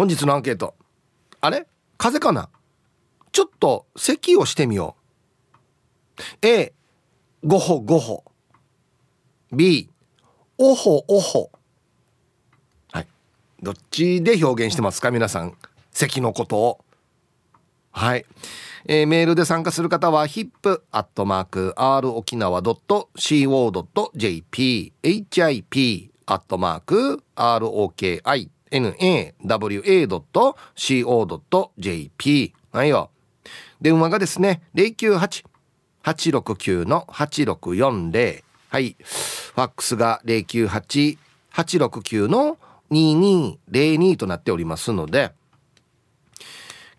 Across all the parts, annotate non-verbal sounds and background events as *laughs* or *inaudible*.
本日のアンケート。あれ？風邪かな？ちょっと咳をしてみよう。A ごほごほ B おほおほはい。どっちで表現してますか？皆さん。咳のことを。はい、えー、メールで参加する方は hip.r 沖 nawa.co.jp はいよ電話がですね098-869-8640はい。ファックスが098-869-2202となっておりますので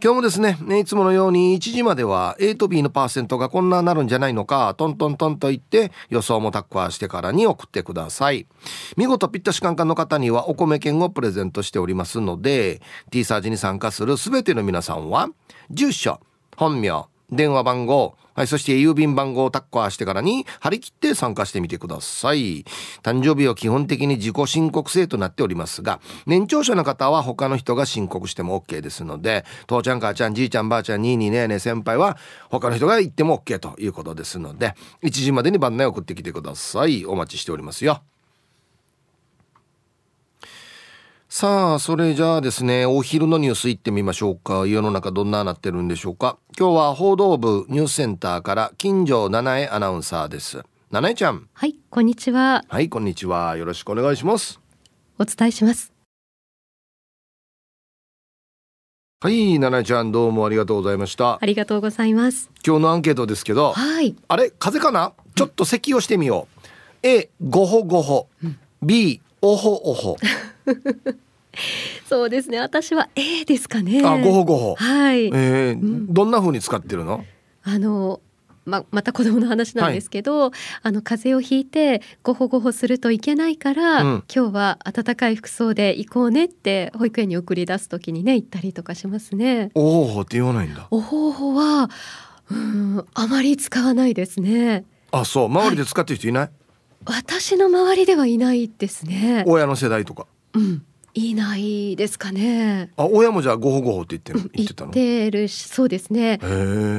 今日もですね、いつものように1時までは A と B のパーセントがこんななるんじゃないのか、トントントンと言って予想もタッカーしてからに送ってください。見事ピッタシカンカンの方にはお米券をプレゼントしておりますので、T サージに参加するすべての皆さんは、住所、本名、電話番号、はい、そして郵便番号をタッカーしてからに張り切って参加してみてください。誕生日は基本的に自己申告制となっておりますが、年長者の方は他の人が申告しても OK ですので、父ちゃん母ちゃんじいちゃんばあちゃんにいにねえねえ先輩は他の人が行っても OK ということですので、1時までに番内送ってきてください。お待ちしておりますよ。さあそれじゃあですねお昼のニュースいってみましょうか。世の中どんななってるんでしょうか。今日は報道部ニュースセンターから金城七重アナウンサーです。七重ちゃん。はいこんにちは。はいこんにちは。よろしくお願いします。お伝えします。はい七重ちゃんどうもありがとうございました。ありがとうございます。今日のアンケートですけどはい。あれ風邪かな？ちょっと咳をしてみよう、うん、A ごほごほ、うん、B おほおほ *laughs* そうですね。私は A ですかね。あごほごほ。はい、えー、うん、どんな風に使ってるの？あのままた子供の話なんですけど、はい、あの風邪をひいてごほごほするといけないから、うん、今日は暖かい服装で行こうねって保育園に送り出す時にね行ったりとかしますね。おほほって言わないんだ。おほほはうんあまり使わないですね。あそう。周りで使ってる人いない、はい？私の周りではいないですね。親の世代とかうん。いないですかね。あ親もじゃあごほごほって言ってる言ってたの？言ってるそうですね。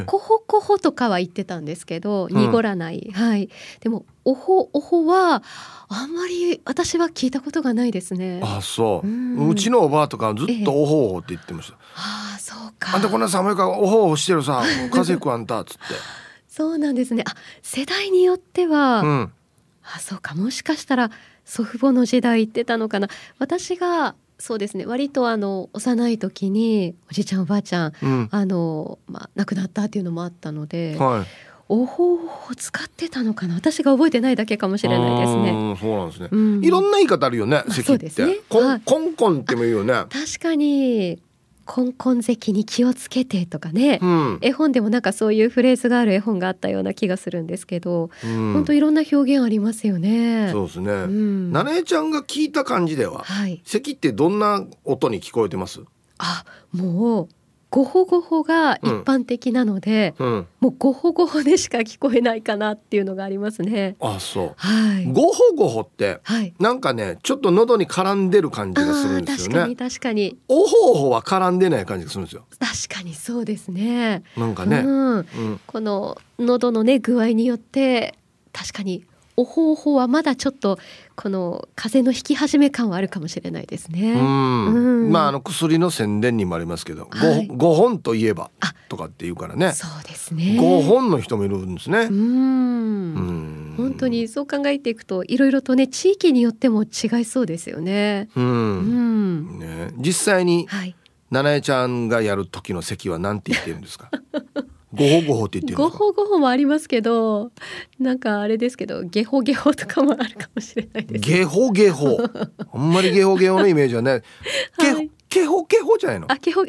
こほこほとかは言ってたんですけど濁らない、うん、はい。でもおほおほはあんまり私は聞いたことがないですね。あそう、ううちのおばあとかずっとおほおほって言ってました、ああそうか。あんたこんな寒いからおほおほしてるさ風邪くあんたっつって。*laughs* そうなんですね。あ世代によっては、うん。あそうか。もしかしたら祖父母の時代行ってたのかな私がそうですね割とあの幼い時におじいちゃんおばあちゃん、うん、あのまあ、亡くなったっていうのもあったので、はい、おほを使ってたのかな私が覚えてないだけかもしれないですね。そうなんですね、うん、いろんな言い方あるよね、咳って。そうですね。コンコンコンっても言うよね。確かにコンコン関に気をつけてとかね、うん、絵本でもなんかそういうフレーズがある絵本があったような気がするんですけど、うん、本当いろんな表現ありますよね。そうですね。うん、なねちゃんが聞いた感じでは、はい、咳ってどんな音に聞こえてます？あ、もうごほごほが一般的なので、うんうん、もうごほごほでしか聞こえないかなっていうのがありますね。あ、そう。はい。ごほごほって、はい、なんかね、ちょっと喉に絡んでる感じがするんですよね。確かに確かに。おほおほは絡んでない感じがするんですよ。確かにそうですね。なんかね、うん、うん、この喉のね具合によって確かにおほおほはまだちょっとこの風邪の引き始め感はあるかもしれないですね。うん、まああの薬の宣伝にもありますけど、はい、5, 本といえばとかっていうからね。そうですね。5本の人もいるんですね。うん。本当にそう考えていくといろいろとね地域によっても違いそうですよね。うん。うん、ね実際に、はい、七重ちゃんがやる時の席は何て言ってるんですか？*laughs* ごほごほって言ってるごほごほもありますけどなんかあれですけどゲホゲホとかもあるかもしれないです。ゲホゲホ。あんまりゲホゲホのイメージはね *laughs* はい、ケホケホじゃないの？あケホあ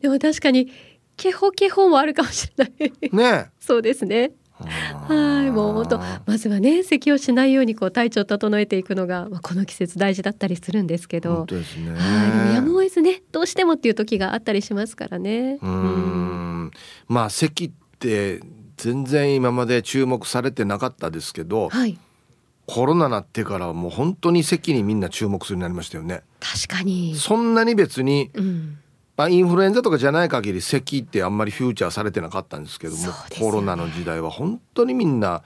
でも確かにケホケホもあるかもしれない。ねそうですねはいもう本当まずはね咳をしないようにこう体調を整えていくのが、まあ、この季節大事だったりするんですけど。本当ですね。はいやむを得ずねどうしてもっていう時があったりしますからね。うん。まあ咳って全然今まで注目されてなかったですけど、はい、コロナなってからもう本当に席にみんな注目するようになりましたよね。確かに。そんなに別に、うん、まあ、インフルエンザとかじゃない限り咳ってあんまりフューチャーされてなかったんですけども、ね、コロナの時代は本当にみんな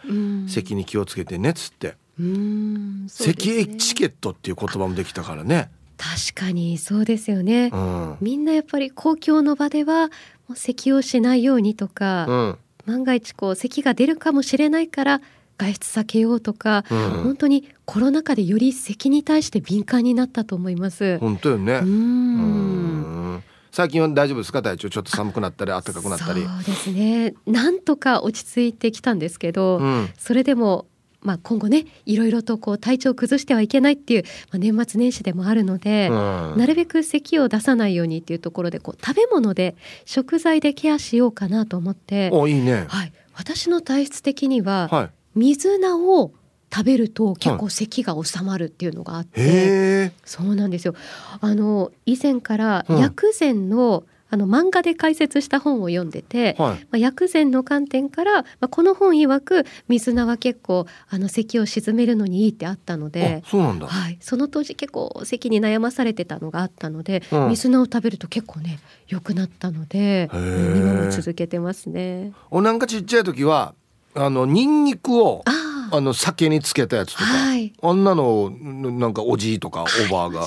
咳に気をつけてねっつって、うん、咳エチケットっていう言葉もできたからね。確かにそうですよね、うん、みんなやっぱり公共の場ではもう咳をしないようにとか、うん、万が一こう咳が出るかもしれないから外出避けようとか、うん、本当にコロナ禍でより咳に対して敏感になったと思います。本当よね。うん最近は大丈夫ですか体調ちょっと寒くなったり暖かくなったり。そうですね。なんとか落ち着いてきたんですけど、うん、それでもまあ、今後ねいろいろとこう体調を崩してはいけないっていう、まあ、年末年始でもあるので、うん、なるべく咳を出さないようにっていうところでこう食べ物で食材でケアしようかなと思って。おいいね、はい、私の体質的には、はい、水菜を食べると結構咳が収まるっていうのがあって、はい、そうなんですよ。あの以前から薬膳の、うんあの漫画で解説した本を読んでて、はい、まあ、薬膳の観点から、まあ、この本曰く水菜は結構あの咳を鎮めるのにいいってあったのでそうなんだ、はい、その当時結構咳に悩まされてたのがあったので、うん、水菜を食べると結構ね良くなったので今も続けてますね。おなんかちっちゃい時はあのニンニクをあの酒につけたやつとか、はい、あんなのなんかおじいとかおばあが、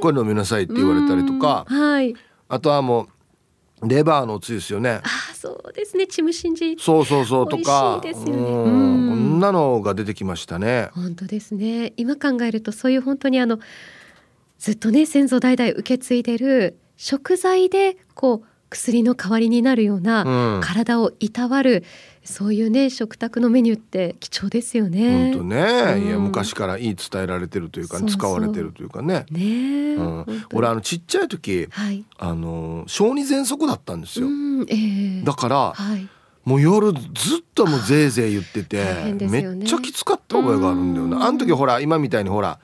これ飲みなさいって言われたりとか。はいあとはもうレバーのおつゆですよね。あそうですね。チムシンジ。そうそうそうとか。ですよね。こんなのが出てきましたね。本当ですね。今考えるとそういう本当にあのずっとね先祖代々受け継いでる食材でこう薬の代わりになるような、体をいたわるそういうね食卓のメニューって貴重ですよね。本当ね、うん、いや昔からいい伝えられてるというか使われてるというかね。ね、うん、俺あのちっちゃい時、はい、あの小児喘息だったんですよ。えー、だから、はい、もう夜ずっともうぜいぜい言ってて、ね、めっちゃきつかった覚えがあるんだよな。あの時ほら今みたいにほら。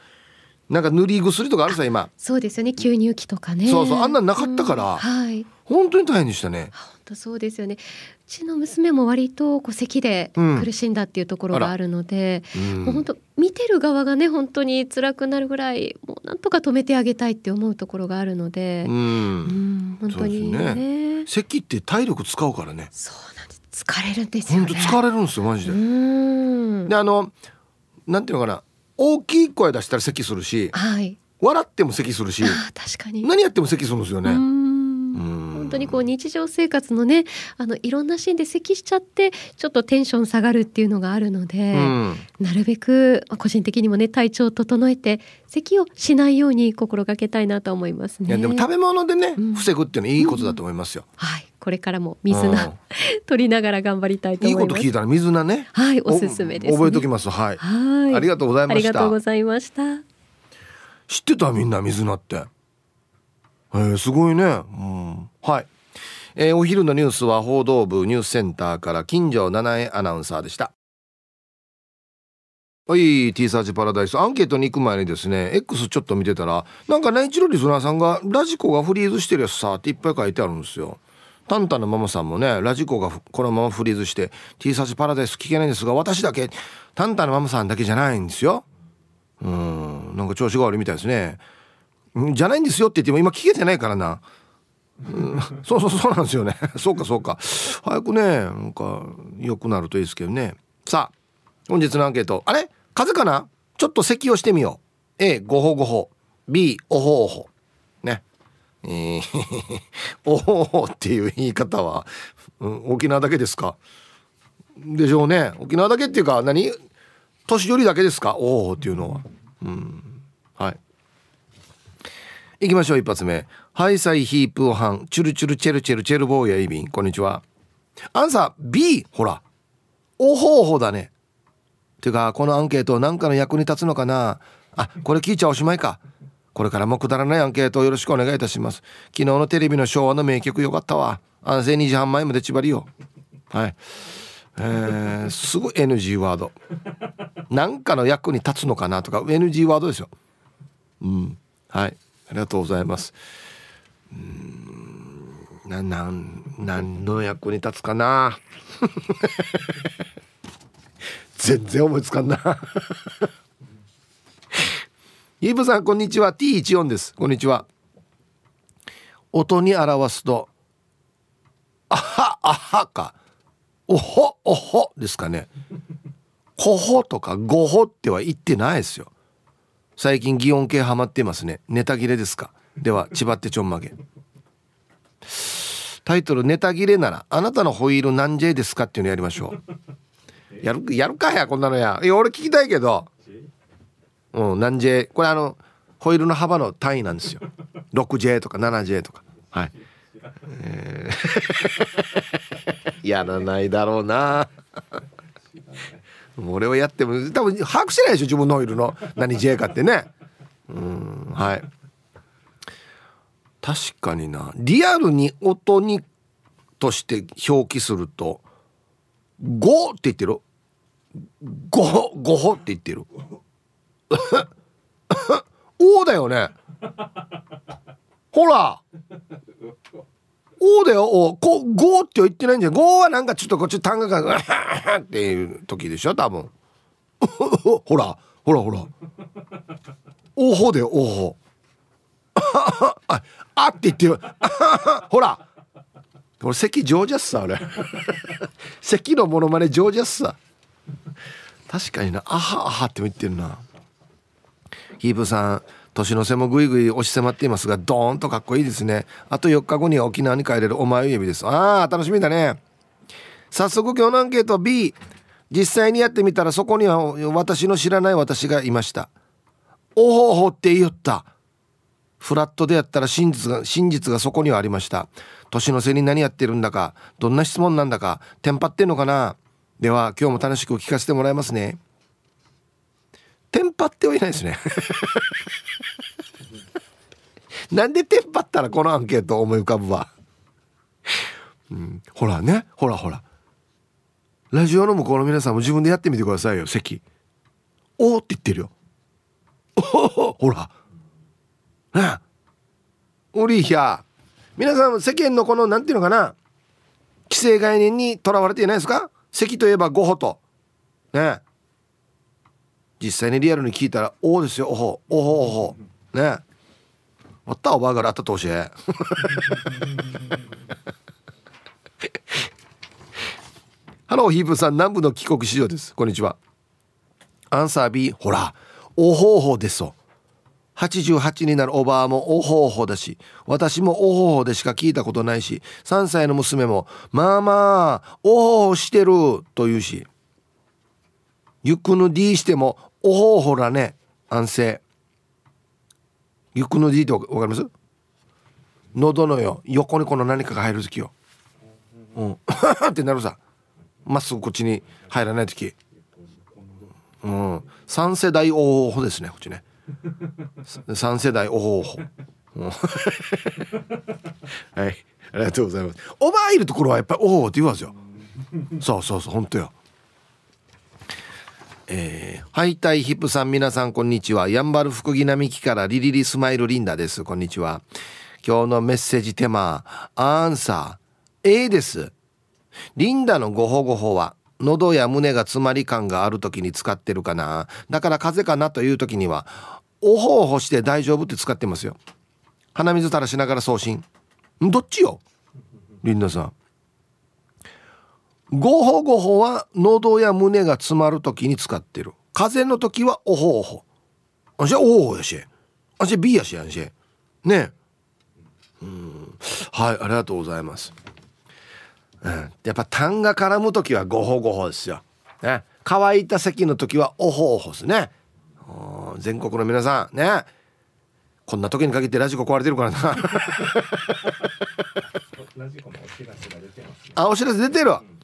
なんか塗り薬とかあるさ今。そうですよね。吸入器とかね。そうそうあんななかったから、はい、本当に大変でしたね。本当そうですよね。うちの娘も割とこう咳で苦しんだっていうところがあるので、うん、もう本当見てる側がね本当に辛くなるぐらいもうなんとか止めてあげたいって思うところがあるので、うん、うん、本当にね、ね、咳って体力使うからね。そうなんです。疲れるんですよね。本当疲れるんですよマジで。であのなんていうのかな大きい声出したら咳するし、はい、笑っても咳するし確かに。何やっても咳するんですよね。本当にこう日常生活のねあのいろんなシーンで咳しちゃってちょっとテンション下がるっていうのがあるので、うん、なるべく個人的にもね体調を整えて咳をしないように心がけたいなと思いますね。いやでも食べ物でね、うん、防ぐっていうのはいいことだと思いますよ。うん、はいこれからも水菜、取りながら頑張りたいと思います。いいこと聞いたら水菜ね。はい、おすすめです、ね、覚えておきます。はい。はい。ありがとうございました。ありがとうございました。知ってた？みんな水菜って。えー、すごいね。うん。はい。えー、お昼のニュースは報道部ニュースセンターから金城七重アナウンサーでした。はい、T サーチパラダイス。アンケートに行く前にですね、X ちょっと見てたら、なんか内地のリスナーさんが、ラジコがフリーズしてるやつさ、っていっぱい書いてあるんですよ。タンタンのママさんもね、ラジコがこのままフリーズして、T サーチパラダイス聞けないんですが、私だけ、タンタンのママさんだけじゃないんですよ。うん、なんか調子が悪いみたいですね。じゃないんですよって言っても今聞けてないからな。そうそうそうなんですよね。*laughs* そうかそうか。早くね、なんか良くなるといいですけどね。さあ、本日のアンケート。あれ？風かな？ちょっと咳をしてみよう。A、ごほごほ。B、おほおほ。ね。えー、*laughs* おほおほっていう言い方は、うん、沖縄だけですか？でしょうね。沖縄だけっていうか、何？年寄りだけですか？おほっていうのは。うん。はい。行きましょう、一発目。ハイサイヒープーハン、チュルチュルチェルチェルチェルボーヤイビン。こんにちは。アンサー B、ほら。おほおほだね。てかこのアンケート何かの役に立つのかな。あこれ聞いちゃおしまいか。これからもくだらないアンケートをよろしくお願いいたします。昨日のテレビの昭和の名曲よかったわ。安静2時半前まで縛りよはい。えー、すごい NG ワード。何かの役に立つのかなとか NG ワードですよ。うん。はい。ありがとうございます。うん。ななん何の役に立つかな？*laughs* 全然思いつかんな。イブさんこんにちは。T14 です。こんにちは。音に表すとあはあはか。おほおほですかね。こほとかごほっては言ってないですよ。最近擬音系ハマってますね。ネタ切れですか？では千葉ってちょんまげ。タイトル「ネタ切れならあなたのホイール何 J ですか?」っていうのやりましょう。やるやるかやこんなのや。いや俺聞きたいけど。うん何 J これあのホイールの幅の単位なんですよ。6J とか 7J とか。はい、えー、*laughs* やらないだろうな。俺はやっても多分把握してないでしょ自分のホイールの。何 J かってね。うんはい。確かにな。リアルに音にとして表記すると「5」って言ってる「5」「5歩」って言ってる「お」だよね？ほら「お」だよ「お」こ「5」って言ってないんじゃん「5」はなんかちょっとこっち単価がっていう時でしょ？多分。ほらほらほら「おほ」だよ「おほ」ああって言ってる。*laughs* ほら。俺席上手っさ俺席 *laughs* のものまね上手っさ確かにな。あはあはっても言ってるな。ヒープさん年の瀬もぐいぐい押し迫っていますがドーンとかっこいいですね。あと4日後には沖縄に帰れるお前指です。ああ楽しみだね。早速今日のアンケート B 実際にやってみたらそこには私の知らない私がいました。おほほって言った。フラットでやったら真実が真実がそこにはありました。年の瀬に何やってるんだかどんな質問なんだかテンパってんのかな？では今日も楽しく聞かせてもらいますね。テンパってはいないですね。*laughs* なんでテンパったらこのアンケート思い浮かぶわ、うん、ほらね。ほらほら。ラジオの向こうの皆さんも自分でやってみてくださいよ席。おおって言ってるよ。ほら。ねおりひゃ。皆さん世間のこのなんていうのかな。既成概念にとらわれていないですか？席といえばゴホと。ね。実際にリアルに聞いたら「おお」ですよ「おほ。おほおほ」ね。わったおばあがらあったとおしえ。*laughs* ハローヒープさん南部の帰国子女です。こんにちは。アンサー B ほら。おほおほです88になるおばあもおほおほだし私もおほおほでしか聞いたことないし3歳の娘もまあまあおほおほしてると言うしゆくぬ D してもおほおほらね安静。ゆくぬ D ってわかります？喉のよ横にこの何かが入る時よ。うん。*laughs* ってなるさ。まっすぐこっちに入らない時。うん。3世代おほおほですねこっちね。*laughs* 三世代おほおほ *laughs* はい。ありがとうございます。おばあいるところはやっぱりおおって言わですよ。そうそうそう。本当よ。えー、ハイタイヒップさん皆さんこんにちは。やんばる福木並木からリリリスマイルリンダです。こんにちは。今日のメッセージテーマアンサー。A です。リンダのごほごほは喉や胸が詰まり感がある時に使ってるかな。だから風邪かなという時にはおほおほして大丈夫って使ってますよ。鼻水垂らしながら送信。どっちよ？リンダさん。ごほごほは喉や胸が詰まる時に使ってる。風邪の時はおほおほ。あしおほおやし。あし B やしやんし。ねうん。はいありがとうございます。うん、やっぱ痰が絡む時はごほごほですよ、ね、乾いた咳の時はおほおほですね。全国の皆さんねこんな時に限ってラジコ壊れてるからなあお知らせ出てる、うん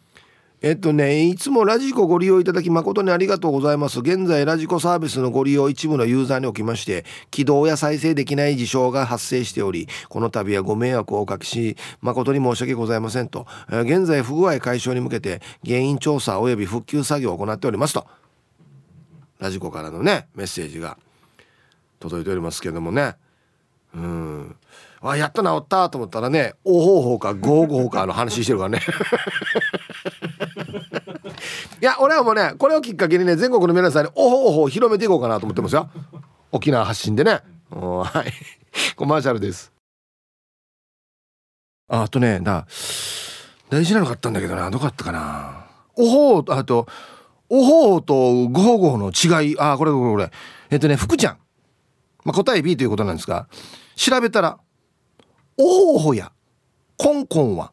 えっとね、いつもラジコご利用いただき誠にありがとうございます。現在、ラジコサービスのご利用一部のユーザーにおきまして、起動や再生できない事象が発生しており、この度はご迷惑をおかけし、誠に申し訳ございませんと。現在、不具合解消に向けて、原因調査及び復旧作業を行っておりますと。ラジコからのね、メッセージが届いておりますけどもね。うん。あやっと治ったと思ったらね「おほうほうかごうごうか」の話してるからね。*laughs* いや俺はもうねこれをきっかけにね全国の皆さんにおほおほ広めていこうかなと思ってますよ。沖縄発信でね。はい。コマーシャルです。ああとねだ大事なの買ったんだけどな。どこだったかな。おほうあとおほうとごほごほの違い。あこれこれこれ。えっとね福ちゃん、まあ、答え B ということなんですが調べたらおほほやコンコンは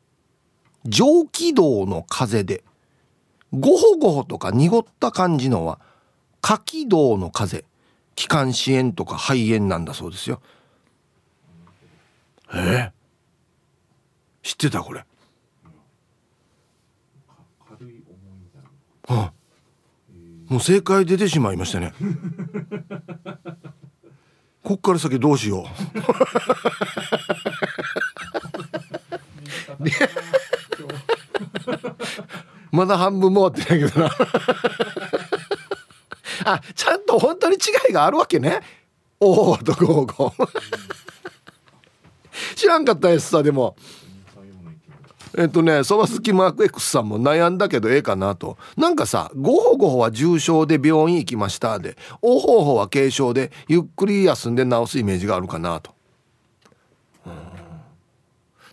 上気道の風でごほごほとか濁った感じのは下気道の風。気管支炎とか肺炎なんだそうですよ。え？ー、知ってたこれ。あもう正解出てしまいましたね。*laughs* こっから先どうしよう。*laughs* まだ半分も終わってないけどな。あちゃんと本当に違いがあるわけね。おおとゴーゴー知らんかったですさでもえっとねそば好きマーク X さんも悩んだけどええかなと。なんかさゴホゴホは重症で病院行きましたでおほほは軽症でゆっくり休んで治すイメージがあるかなと。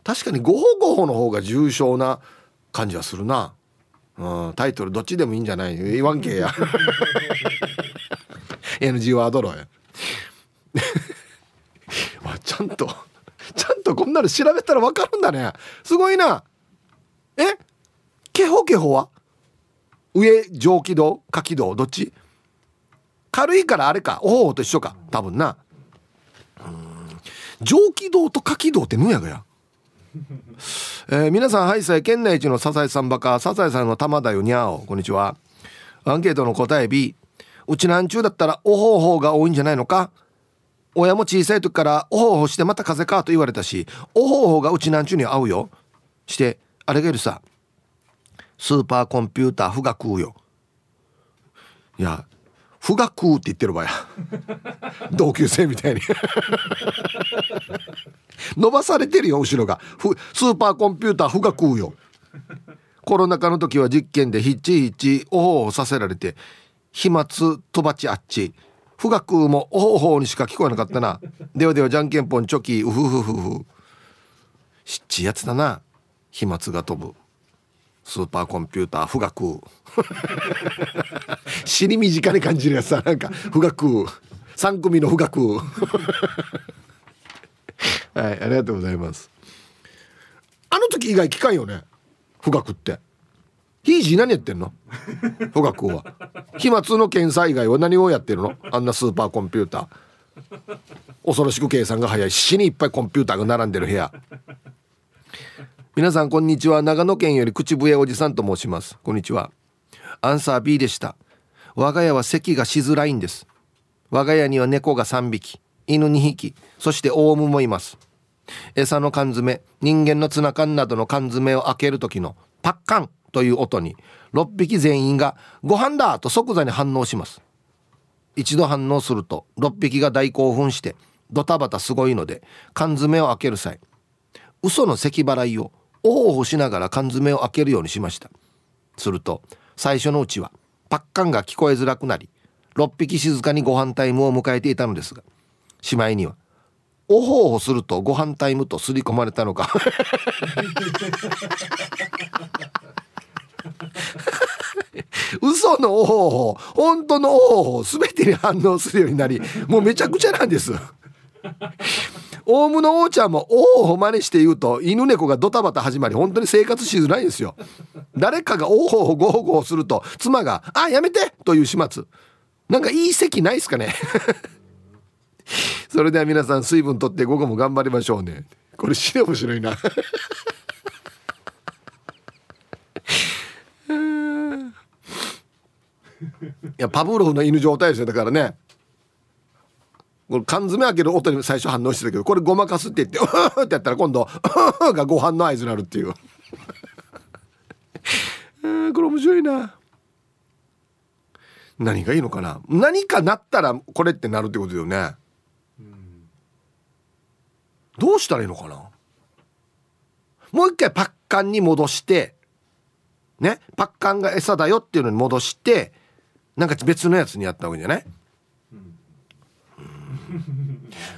確かにゴホゴホの方が重症な感じはするな。うん。タイトルどっちでもいいんじゃない言わんけや。*laughs* NG ワードロや。*laughs* ちゃんとちゃんとこんなの調べたら分かるんだね。すごいな。え？ケホケホは？上上気道？下気道？どっち？軽いからあれか。おほほと一緒か。多分な。上気道と下気道ってぬやがや？*laughs* えー、皆さんはいさい。県内一のサザエさんバカサザエさんの玉だよ。にゃお。こんにちは。アンケートの答え B うちなんちゅうだったらおほほが多いんじゃないのか？親も小さい時からおほほしてまた風邪かと言われたしおほほがうちなんちゅうに合うよ。してあれがいるさスーパーコンピューター不が食うよ。いや不が食うって言ってる場合 *laughs* 同級生みたいに。*laughs* 伸ばされてるよ後ろが。スーパーコンピューター不が食うよ。コロナ禍の時は実験でヒッチヒッチおほほさせられて飛沫とばちあっち。不学もおほほにしか聞こえなかったな。ではではじゃんけんぽんチョキうふふふふ。しっちやつだな。飛沫が飛ぶ。スーパーコンピューター不学 *laughs* 死に身近に感じるやつさなんか不学3組の不学 *laughs* はいありがとうございます。あの時以外聞かんよね。不学って。ひいじ何やってんの？富岳は。飛沫の検査以外は何をやってるの？あんなスーパーコンピューター。恐ろしく計算が早い。死にいっぱいコンピューターが並んでる部屋。皆さんこんにちは。長野県より口笛おじさんと申します。こんにちは。アンサー B でした。我が家は咳がしづらいんです。我が家には猫が3匹。犬2匹。そしてオウムもいます。餌の缶詰。人間のツナ缶などの缶詰を開ける時のパッカン。という音に6匹全員が「ご飯だ!」と即座に反応します一度反応すると6匹が大興奮してドタバタすごいので缶詰を開ける際嘘の咳払いをおほおほしながら缶詰を開けるようにしましたすると最初のうちはパッカンが聞こえづらくなり6匹静かにご飯タイムを迎えていたのですがしまいにはおほおほするとご飯タイムと刷り込まれたのか *laughs* 嘘のおほほ本当のおほほ全てに反応するようになりもうめちゃくちゃなんです。オウムの王ちゃんもおほほ真似して言うと犬猫がドタバタ始まり本当に生活しづらいんですよ。誰かがおほほごほごほすると妻が「あやめて!」という始末。なんかいい席ないっすかね。それでは皆さん水分とって午後も頑張りましょうね。これ死ね面白いな。やパブロフの犬状態ですよだからね。これ缶詰開ける音に最初反応してたけどこれごまかすって言って「う *laughs* ってやったら今度「*laughs* がご飯の合図になるっていう。これ面白いな。何がいいのかな。何かなったらこれってなるってことだよね、どうしたらいいのかな。もう一回パッカンに戻してね。パッカンが餌だよっていうのに戻してなんか別のやつにやったわけじゃない、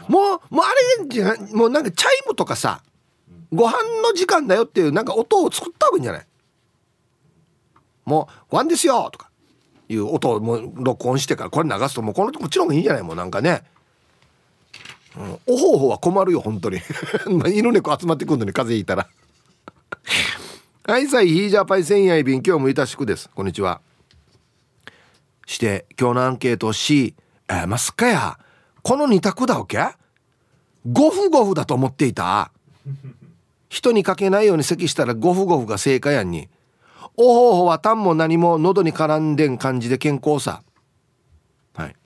もうもうあれじゃもうなんかチャイムとかさご飯の時間だよっていうなんか音を作った方がいいんじゃない？もうご飯ですよとかいう音をもう録音してからこれ流すともうこのこっちの方がいいんじゃない？もうなんかね、うん、おほうほうは困るよ本当に。*laughs* 犬猫集まってくるのに風邪ひいたら。はいさいヒージャーパイセンヤイ便今日もいたしくです。こんにちは。して今日のアンケート C えー、ますかや。この二択だわけ？ゴフゴフだと思っていた？*laughs* 人にかけないように咳したらゴフゴフが正解やんに。おほほは単も何も喉に絡んでん感じで健康さ。はい。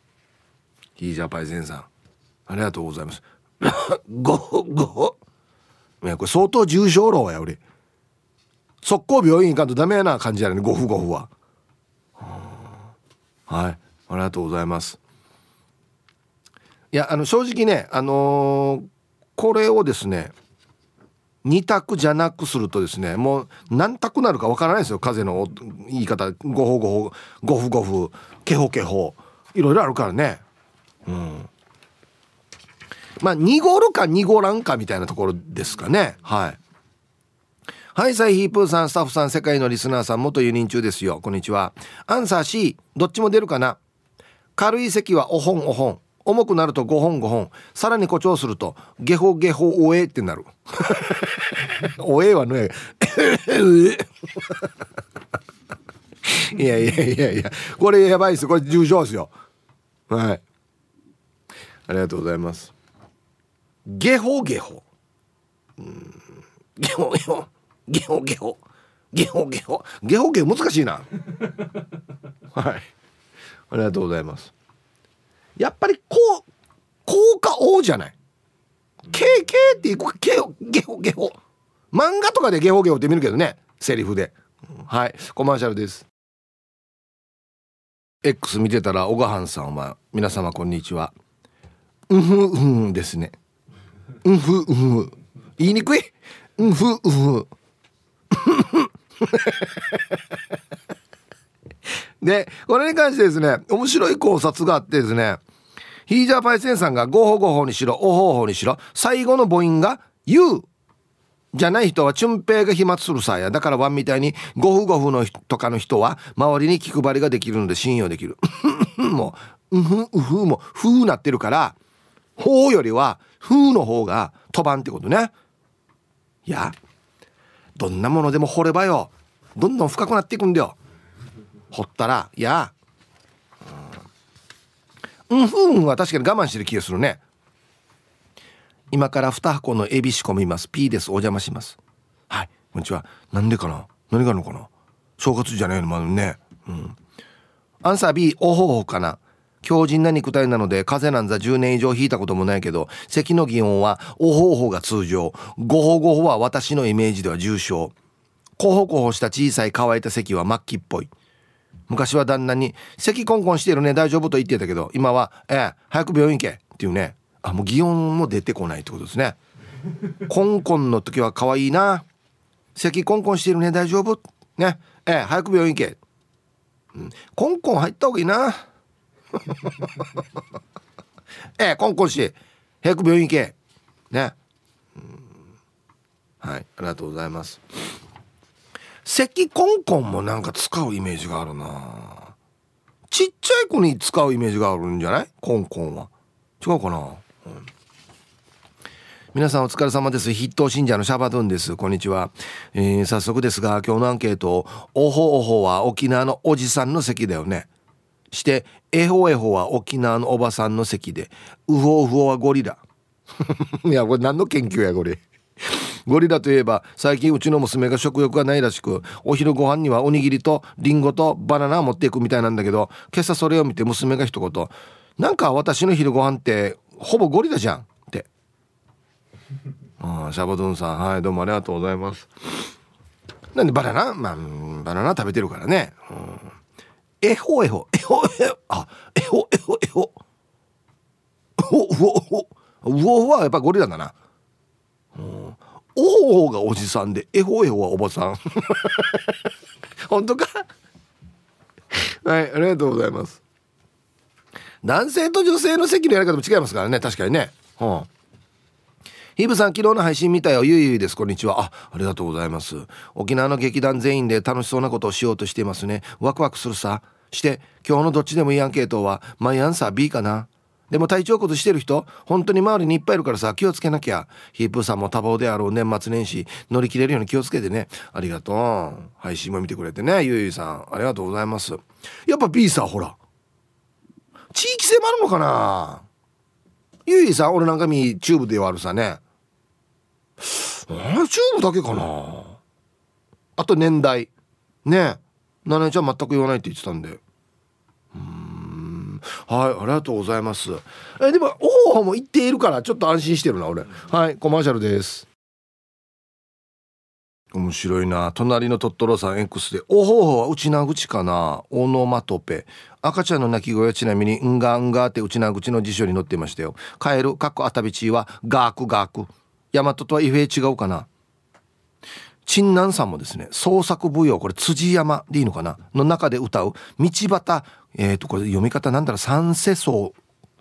ヒージャーパイセンさん。ありがとうございます。*coughs* ゴゴいやこれ相当重症老や俺。速攻病院行かんとダメやな感じやねゴフゴフははい。ありがとうございます。いやあの正直ねあのー、これをですね2択じゃなくするとですねもう何択なるかわからないですよ。風の言い方。ゴホゴホゴフゴフケホケホいろいろあるからね。うん。まあ濁るか濁らんかみたいなところですかね。はい。はいサイヒープーさんスタッフさん世界のリスナーさん元輸入中ですよ。こんにちは。アンサー C どっちも出るかな。軽い席はお本お本。重くなると5本5本。さらに誇張するとゲホゲホおえってなる。*laughs* おえはね *laughs* いやいやいやいやこれやばいですこれ重症ですよ。はい。ありがとうございます。ゲホゲホ。うん。ゲホゲホ。ゲホゲホ。ゲホゲホ。ゲホゲホ難しいな。*laughs* はい。ありがとうございます。やっぱりこう効果王じゃない。ケーケーっていくゲホゲホゲホ。漫画とかでゲホゲホって見るけどね。セリフで。はい。コマーシャルです。X 見てたら小川藩さんは皆様こんにちは。うんふうんですね。うんふうんふ。言いにくい。うんふうんふ *laughs* で、これに関してですね、面白い考察があってですね、ヒージャーパイセンさんがゴホゴホにしろ、オホホにしろ、最後の母音が U じゃない人はチュンペイが飛沫するさや。だからワンみたいにゴフゴフのとかの人は周りに気配りができるので信用できる。*laughs* もう、うふうふもふうなってるから、ほうよりはふうの方が飛ばんってことね。いや、どんなものでも掘ればよ、どんどん深くなっていくんだよ。掘ったらいやうん。ふんは確かに我慢してる気がするね。今から2箱のエビ仕込みます。P です。お邪魔します。はい。こんにちは。なんでかな？何があるのかな？正月じゃないの？まだね。うん。アンサー B おほほかな。強靭な肉体なので風邪なんざ10年以上引いたこともないけど咳の擬音はおほほが通常。ごほごほは私のイメージでは重症。コホコホした小さい乾いた咳は末期っぽい。昔は旦那に「咳コンコンしてるね大丈夫」と言ってたけど今は「ええ早く病院行け」っていうね。あもう擬音も出てこないってことですね。コンコンの時は可愛いな。咳コンコンしてるね大丈夫？ね。ええ早く病院行け、うん、コンコン入った方がいいな。*laughs* ええコンコンし早く病院行け。ね、はい。ありがとうございます。咳コンコンもなんか使うイメージがあるな。ちっちゃい子に使うイメージがあるんじゃない？コンコンは。違うかな、うん、皆さんお疲れ様です。筆頭信者のシャバドゥンです。こんにちは、えー、早速ですが今日のアンケート。おほおほは沖縄のおじさんの席だよね。してえほえほは沖縄のおばさんの席でうほうほはゴリラ。*laughs* いやこれ何の研究やこれ。ゴリラといえば最近うちの娘が食欲がないらしくお昼ご飯にはおにぎりとリンゴとバナナを持っていくみたいなんだけど今朝それを見て娘が一言「なんか私の昼ご飯ってほぼゴリラじゃん」って。*laughs* ああシャバドゥンさんはいどうもありがとうございます。なんでバナナ？まあバナナ食べてるからね、うん、えほえほえほえほあえほえほえほ。うおうおうおはやっぱゴリラだな。うん。おほほがおじさんでえほえほはおばさん。*laughs* 本当か？はいありがとうございます。男性と女性の席のやり方も違いますからね確かにね。うん。ヒブさん昨日の配信見たよ。ゆいゆいです。こんにちは。あありがとうございます。沖縄の劇団全員で楽しそうなことをしようとしていますね。ワクワクするさ。して今日のどっちでもいいアンケートはマイアンサー B かな。でも体調崩してる人本当に周りにいっぱいいるからさ気をつけなきゃ。ヒープーさんも多忙であろう年末年始乗り切れるように気をつけてね。ありがとう。配信も見てくれてね。ゆいゆいさんありがとうございます。やっぱ B さほら。地域性もあるのかな。ゆいさん俺なんか見チューブではあるさね。チューブだけかな。あと年代。ねえ。ナナちゃん全く言わないって言ってたんで。うん。はいありがとうございます。えでもおおも言っているからちょっと安心してるな俺。はいコマーシャルです。面白いな。隣のトットロさん X で「おほほは内な口かな。オノマトペ」赤ちゃんの泣き声はちなみに「んがんが」って内な口の辞書に載ってましたよ「カエル」かっこあたびちは「ガークガーク」大和とは異名違うかな陳南さんもですね創作舞踊これ辻山でいいのかな？の中で歌う道端えっ、ー、とこれ読み方なんだろう三世草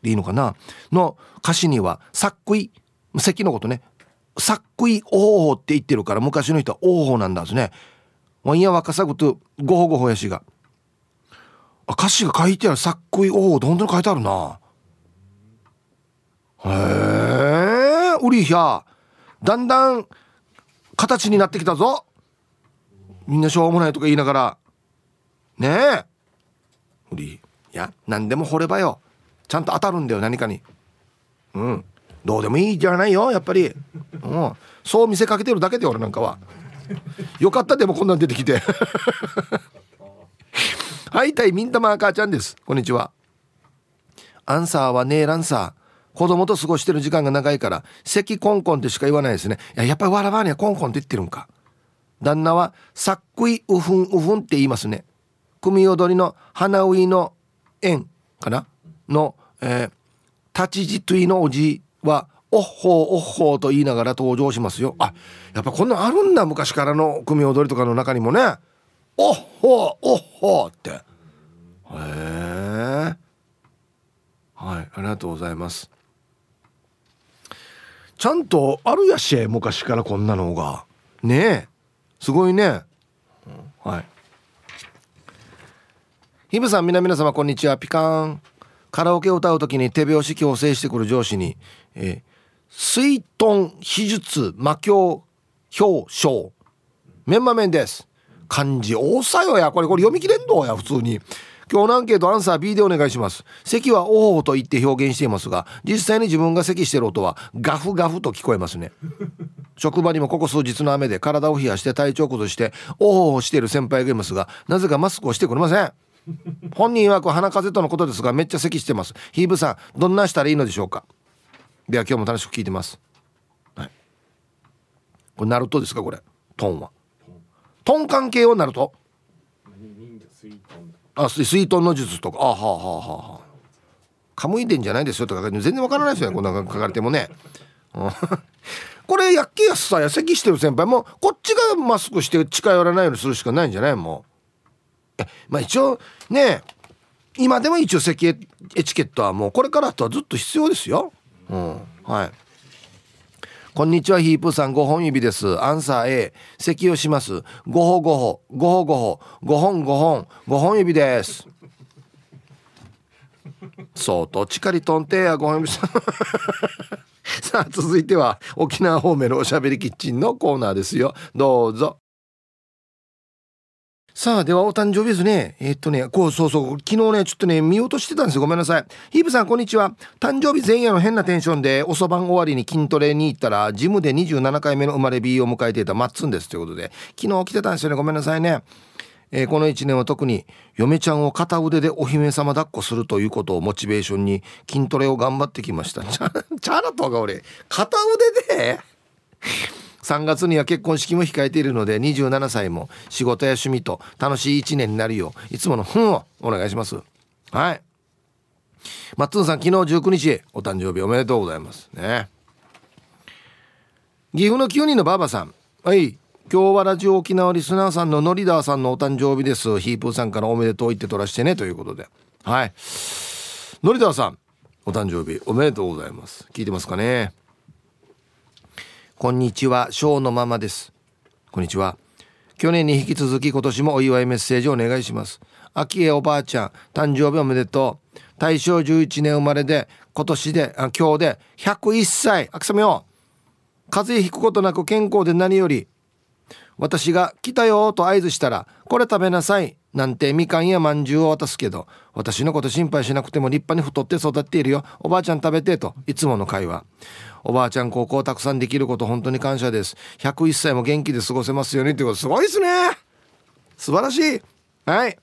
でいいのかな？の歌詞には「さっくい」関のことね「さっくい王法」って言ってるから昔の人は王法なんだですね。ワンヤ若さぐとごほごほやしが。あ歌詞が書いてある「さっくい王法」どんどん書いてあるな。へえうりひゃだんだん形になってきたぞ。みんなしょうもないとか言いながら。ねえ。いや何でも掘ればよ。ちゃんと当たるんだよ何かに。うん。どうでもいいじゃないよやっぱり、うん、そう見せかけてるだけで俺なんかは。よかったでもこんなん出てきて。*laughs* はいたいミンタマー母ちゃんです。こんにちは。アンサーはねえらんさ子供と過ごしてる時間が長いから咳コンコンってしか言わないですね。いややっぱりわらばにはコンコンって言ってるんか。旦那はさっくいうふんうふんって言いますね。組踊りの花ウイの縁かな？の、えー、立ちじといのおじはおっほーおっほーと言いながら登場しますよ。あやっぱこんなんあるんだ昔からの組踊りとかの中にもね。おっほーおっほーって。へえはいありがとうございます。ちゃんとあるやし昔からこんなのが。ねえ。すごいね、うん、はい。ひぶさん皆々様こんにちは。ピカーン。カラオケを歌う時に手拍子強制してくる上司に「えー、水遁秘術魔境表彰。メンマメンです」漢字多さよや。これこれ読み切れんのや普通に今日のアンケートアンサー B でお願いします。咳はおおと言って表現していますが実際に自分が咳してる音はガフガフと聞こえますね。職場にもここ数日の雨で体を冷やして体調崩しておおしている先輩がいますがなぜかマスクをしてくれません。本人曰く鼻風邪とのことですがめっちゃ咳してます。ヒーブさんどんなしたらいいのでしょうか。では今日も楽しく聞いてます。はい。これナルトですかこれ。トンは。トン関係はナルトあ水遁の術とか。あはあはあはあカムイ伝じゃないですよとか全然わからないですよねこんな書かれてもね。*laughs* これやっけやすさや咳してる先輩。もこっちがマスクして近寄らないようにするしかないんじゃないもう。えまあ一応ね今でも一応咳エチケットはもうこれからとはずっと必要ですよ。うん。はいこんにちはヒープさん。5本指です。アンサー A 咳をします。5歩5歩、5歩5歩5本5本5本指です。そうとちかりとんてや5本指さん。*laughs* さあ続いては沖縄方面のおしゃべりキッチンのコーナーですよ。どうぞ。さあ、ではお誕生日ですね。えー、っとね、こう、そうそう、昨日ね、ちょっとね、見落としてたんですよ。ごめんなさい。ヒープさん、こんにちは。誕生日前夜の変なテンションで、おそばん終わりに筋トレに行ったら、ジムで27回目の生まれ B を迎えていたマッツンです。ということで、昨日来てたんですよね。ごめんなさいね。えー、この1年は特に嫁ちゃんを片腕でお姫様抱っこするということをモチベーションに筋トレを頑張ってきました。チャラとが俺、片腕で？3月には結婚式も控えているので27歳も仕事や趣味と楽しい1年になるよういつもの「ふん」をお願いします。はい。マッツンさん昨日19日お誕生日おめでとうございます。ね。岐阜の9人のばあばさん。はい。今日はラジオ沖縄リスナーさんのノリダーさんのお誕生日です。ヒープーさんからおめでとう言ってとらしてねということで。はい。ノリダーさんお誕生日おめでとうございます。聞いてますかね。こんにちは。ショーのママです。こんにちは。去年に引き続き今年もお祝いメッセージをお願いします。秋江おばあちゃん誕生日おめでとう。大正11年生まれで今年であ今日で101歳。あくさみよ。風邪ひくことなく健康で何より。私が来たよと合図したらこれ食べなさい。なんてみかんやまんじゅうを渡すけど。私のこと心配しなくても立派に太って育っているよ。おばあちゃん食べてといつもの会話。おばあちゃん高校たくさんできること本当に感謝です。101歳も元気で過ごせますようにってこと。すごいですね。素晴らしい。はい。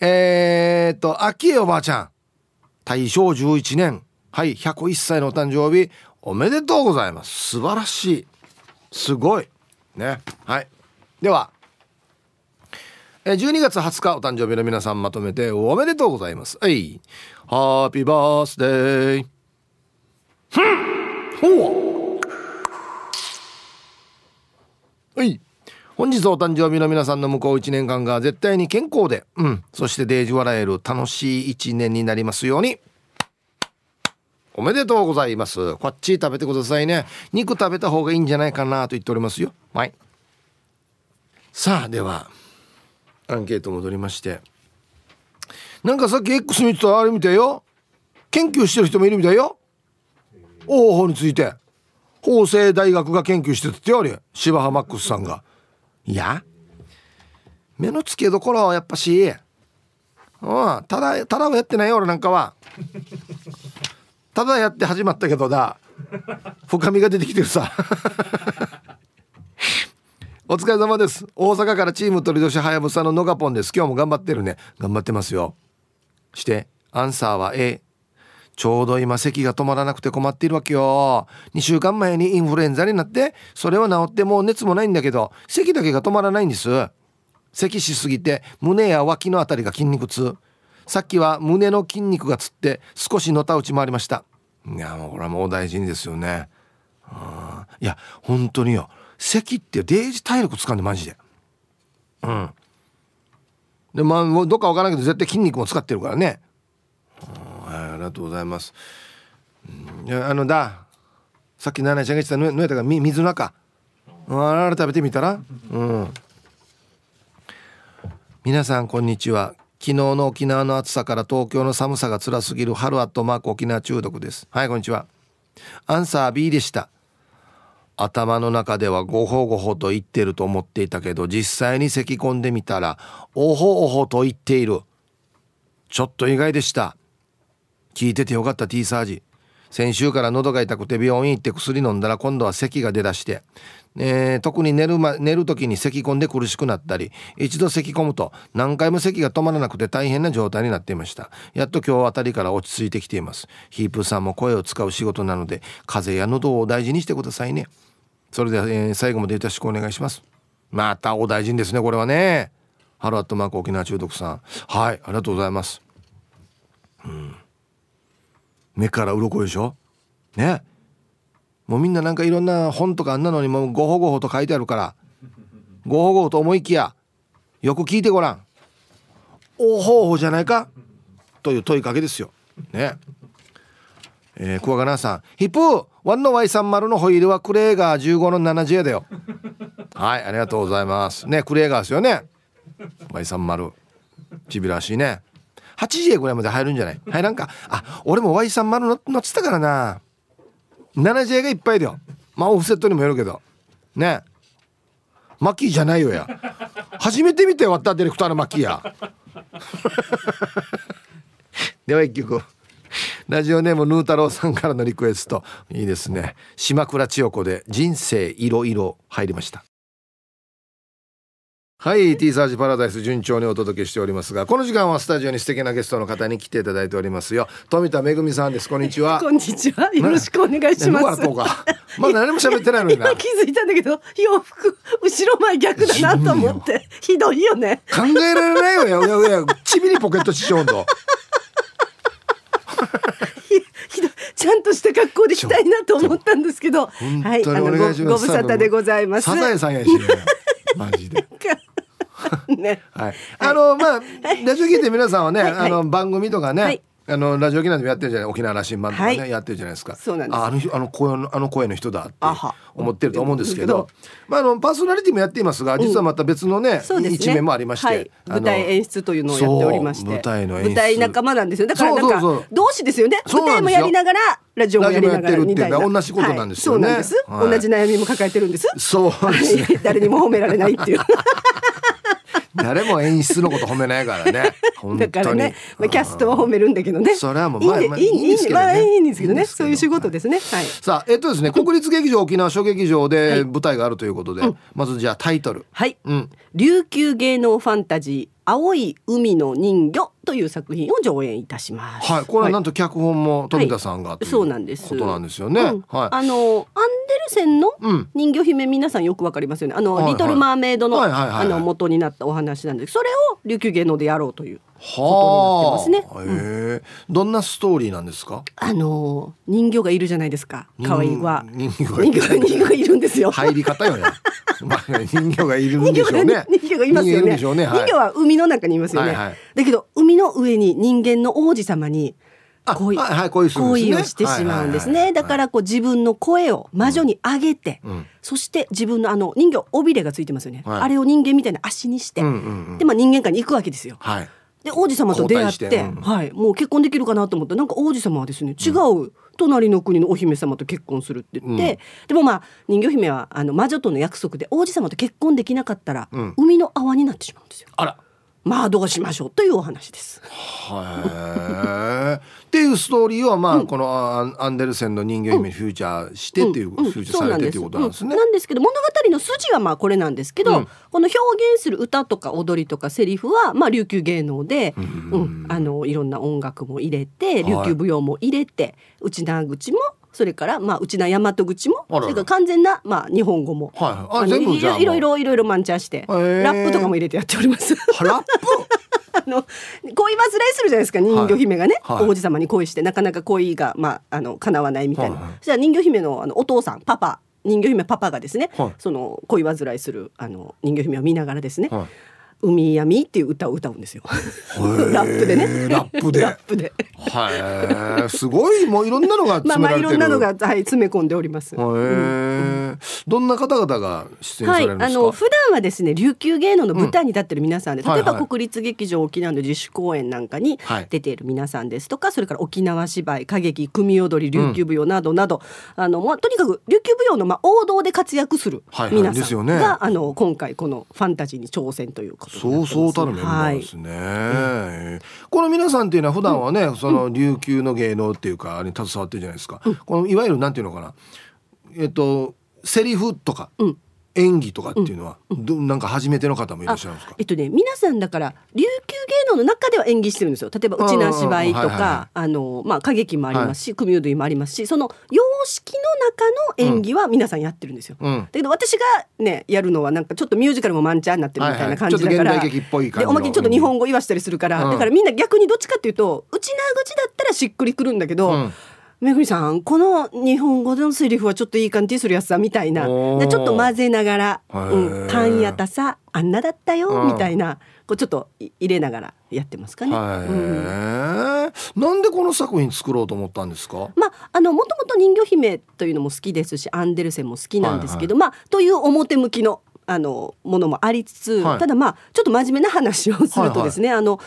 えー、っと秋江おばあちゃん。大正11年。はい101歳のお誕生日。おめでとうございます。素晴らしい。すごい。ね。はい。では12月20日お誕生日の皆さんまとめておめでとうございます。はい。ハッピーバースデー。ほうはい本日お誕生日の皆さんの向こう1年間が絶対に健康で、うん、そしてデージ笑える楽しい1年になりますように。おめでとうございます。こっち食べてくださいね。肉食べた方がいいんじゃないかなと言っておりますよ。はい。さあ、では、アンケート戻りまして。なんかさっき X 見てたあれみたいよ。研究してる人もいるみたいよ。王法について。法政大学が研究してたってより、柴浜マックスさんが。いや目の付けどころはやっぱしうんただただはやってないよ俺なんかはただやって始まったけどだ深みが出てきてるさ。*laughs* お疲れ様です。大阪からチーム鳥年はやぶさののがぽんです。今日も頑張ってるね。頑張ってますよ。してアンサーは A ちょうど今咳が止まらなくて困っているわけよ。2週間前にインフルエンザになってそれは治ってもう熱もないんだけど咳だけが止まらないんです。咳しすぎて胸や脇のあたりが筋肉痛。さっきは胸の筋肉がつって少しのた打ち回りました。いやもうこれはもう大事にですよね。うん。いや本当によ。咳ってデージ体力使うんでマジで。うん。でまあどっかわからないけど絶対筋肉も使ってるからね。はいありがとうございます。いやあのだ。さっき奈々ちゃんが言ってたぬぬやたが水の中。あれ食べてみたら。うん。皆さんこんにちは。昨日の沖縄の暑さから東京の寒さが辛すぎる。春アットマーク沖縄中毒です。はいこんにちは。アンサー B でした。頭の中ではごほごほと言ってると思っていたけど実際に咳き込んでみたらおほおほと言っている。ちょっと意外でした。聞いててよかった T サージ。先週から喉が痛くて病院行って薬飲んだら今度は咳が出だして、えー、特に寝る,、ま、寝る時に咳込んで苦しくなったり一度咳込むと何回も咳が止まらなくて大変な状態になっていました。やっと今日あたりから落ち着いてきています。ヒープさんも声を使う仕事なので風邪や喉を大事にしてくださいね。それでは、えー、最後までよろしくお願いします。またお大事にですねこれはね。ハロアットマーク沖縄中毒さん。はいありがとうございます。うん。目から鱗でしょ？ね？もうみんななんかいろんな本とかあんなのにもうごほごほと書いてあるからごほごほと思いきやよく聞いてごらん。おほほじゃないか？という問いかけですよ。ね？えー、クワガナさん。ヒップーワンの Y30 のホイールはクレーガー15の 70A だよ。はいありがとうございます。ねクレーガーですよね。Y30 ちびらしいね。8 a ぐらいまで入るんじゃない？*laughs* 入らんか。あ俺も Y30 乗ってたからな。7J がいっぱいだよ。まあオフセットにもよるけど。ね。マッキーじゃないよや。初めて見て割ったディレクターのマッキーや。*laughs* では一曲。ラジオネームヌー太郎さんからのリクエスト。いいですね。島倉千代子で人生いろいろ入りましたはい T サージパラダイス順調にお届けしておりますがこの時間はスタジオに素敵なゲストの方に来ていただいておりますよ。富田恵さんです。こんにちは。*laughs* こんにちは。よろしくお願いします、ね、まだ何も喋ってないのにな。*laughs* 気づいたんだけど洋服後ろ前逆だなと思って。ひどいよね。考えられないよ。いやいやちびりポケットしちゃうんだちゃんとした格好で来たいなと思ったんですけど。はいあのごご無沙汰でございます。サザエさんやし、ね、マジでね、はい、あのまあラジオ聞いて皆さんはね、あの番組とかね、あのラジオ沖縄でもやってるじゃない沖縄羅針盤とかね、はい、やってるじゃないですか。そうなんです。あのあの声のあの声の人だって思ってると思うんですけどまああのパーソナリティもやっていますが実はまた別のねうん、ね。一面もありまして、はい、舞台演出というのをやっておりまして。舞台の舞台仲間なんですよ。だからなんか同志ですよね。舞台もやりながらラジオもやりながらみたいな。同じことなんですよね、はい、そうなんです、同じ悩みも抱えてるんです。そうですね、*laughs* 誰にも褒められないっていう *laughs* 誰も演出のこと褒めないからね。*laughs* だからね、まあ、キャストは褒めるんだけどね。それはもうまあ、いいんですけどね、いいんですけどね。そういう仕事ですね、はい、さあえっとですね国立劇場沖縄小劇場で舞台があるということで、はい、まずじゃあタイトル。はい、うん、琉球芸能ファンタジー青い海の人魚という作品を上演いたします。はい、これはなんと脚本も富田さんが、はい、そうなんです。ことなんですよね。うん、はい。あのアンデルセンの人魚姫、皆さんよくわかりますよね。あの、はいはい、リトルマーメイドの、あの元になったお話なんです。それを琉球芸能でやろうということになってますね。へえ、どんなストーリーなんですか？あの人魚がいるじゃないですか。可愛いは。人魚が人魚がいるんですよ。入り方よね。*laughs* まあ人魚がいるんでしょうね。人魚がいますよね。人魚は海の中にいますよね。だけど海の上に人間の王子様に。恋,、はい、恋をしてしまうんですね、だからこう自分の声を魔女に上げて、そして自分のあの人形尾びれがついてますよね、あれを人間みたいな足にして、でまあ人間界に行くわけですよ。はい。で王子様と出会って、うん、はい、もう結婚できるかなと思ったらなんか王子様はですね違う隣の国のお姫様と結婚するって言って、うん、でもまあ人魚姫はあの魔女との約束で王子様と結婚できなかったら、うん、海の泡になってしまうんですよ。あらまあどうしましょうというお話です。はい。っていうストーリーはまあ、このアンデルセンの人間姫にフューチャーしてっていう、フューチャーされてっていうことなんですね。なんです。けど物語の筋はまあこれなんですけど、この表現する歌とか踊りとかセリフはまあ琉球芸能で、うん。あのいろんな音楽も入れて琉球舞踊も入れて、内縄口もそれからまあ内縄大和口もそれから完全なまあ日本語も、はい、あ全部いろいろいろいろマンチャーして、ラップとかも入れてやっております。ラップ？*laughs* あの恋煩いするじゃないですか人魚姫がね、はい、王子様に恋してなかなか恋がまああの叶わないみたいな、はいはい、じゃあ人魚姫のあのお父さんパパ。人魚姫パパがですね、はい、その恋煩いするあの人魚姫を見ながらですね、はい海闇っていう歌を歌うんですよ。ラップでね。ラップで？ラップで。はい。すごいもういろんなのがまあまあいろんなのがはい詰め込んでおります。へえ、どんな方々が出演されるんですか？はい、あの普段はですね琉球芸能の舞台に立ってる皆さんで、例えば国立劇場沖縄の自主公演なんかに出ている皆さんですとか、それから沖縄芝居歌劇組踊り琉球舞踊などなど、あのまあとにかく琉球舞踊のまあ王道で活躍する皆さんが、あの今回このファンタジーに挑戦というか。そうそうたるメンバーですね、はい。うん、この皆さんっていうのは普段はね、うん、その琉球の芸能っていうかに携わってるじゃないですか、うん、このいわゆるなんていうのかな。えっとセリフとか、演技とかっていうのは、うん、なんか初めての方もいらっしゃるんですか？えっとね皆さんだから琉球芸能の中では演技してるんですよ。例えばうちな芝居とかあの、まあ、歌劇もありますし、はい、組踊りもありますしその様式の中の演技は皆さんやってるんですよ、うん、だけど私がねやるのはなんかちょっとミュージカルもマンチャーになってるみたいな感じだから、でおまけにちょっと日本語言わしたりするから、うん、だからみんな逆にどっちかっていうとうちな口だったらしっくりくるんだけど、うんめぐりさんこの日本語のセリフはちょっといい感じするやつだみたいな。ちょっと混ぜながら「うん、パンやたさあんなだったよ」みたいなこうちょっと入れながらやってますかね。うん、なんでこの作品作ろうと思ったんですか？まああのもともと人魚姫というのも好きですしアンデルセンも好きなんですけど、はいはい、まあという表向きのあのものもありつつ、はい、ただまあちょっと真面目な話をするとですね、はいはい、あの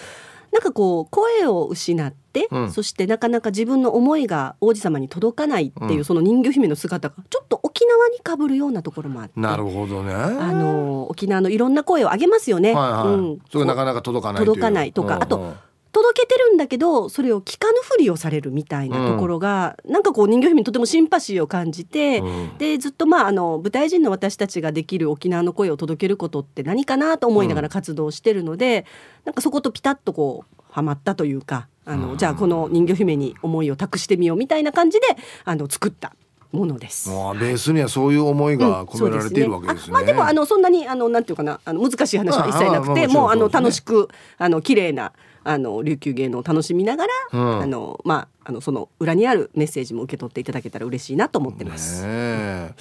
なんかこう声を失って、うん、そしてなかなか自分の思いが王子様に届かないっていう、その人魚姫の姿がちょっと沖縄にかぶるようなところもあってなるほどね。あの沖縄のいろんな声を上げますよね。はいはい、うん、それなかなか届かない届かないとか、あと届けてるんだけどそれを聞かぬふりをされるみたいなところが、うん、なんかこう人魚姫にとてもシンパシーを感じて、うん、でずっとまああの舞台人の私たちができる沖縄の声を届けることって何かなと思いながら活動してるので、うん、なんかそことピタッとこうはまったというかあの、じゃあこの人魚姫に思いを託してみようみたいな感じであの作ったものです。あベースにはそういう思いが込められているわけですね。うん、すね。まあでもあのそんなにあのなんていうかなあの難しい話は一切なくて、もうあの楽しくあの綺麗なあの琉球芸能を楽しみながら、うん、あのまああのその裏にあるメッセージも受け取っていただけたら嬉しいなと思ってます。ね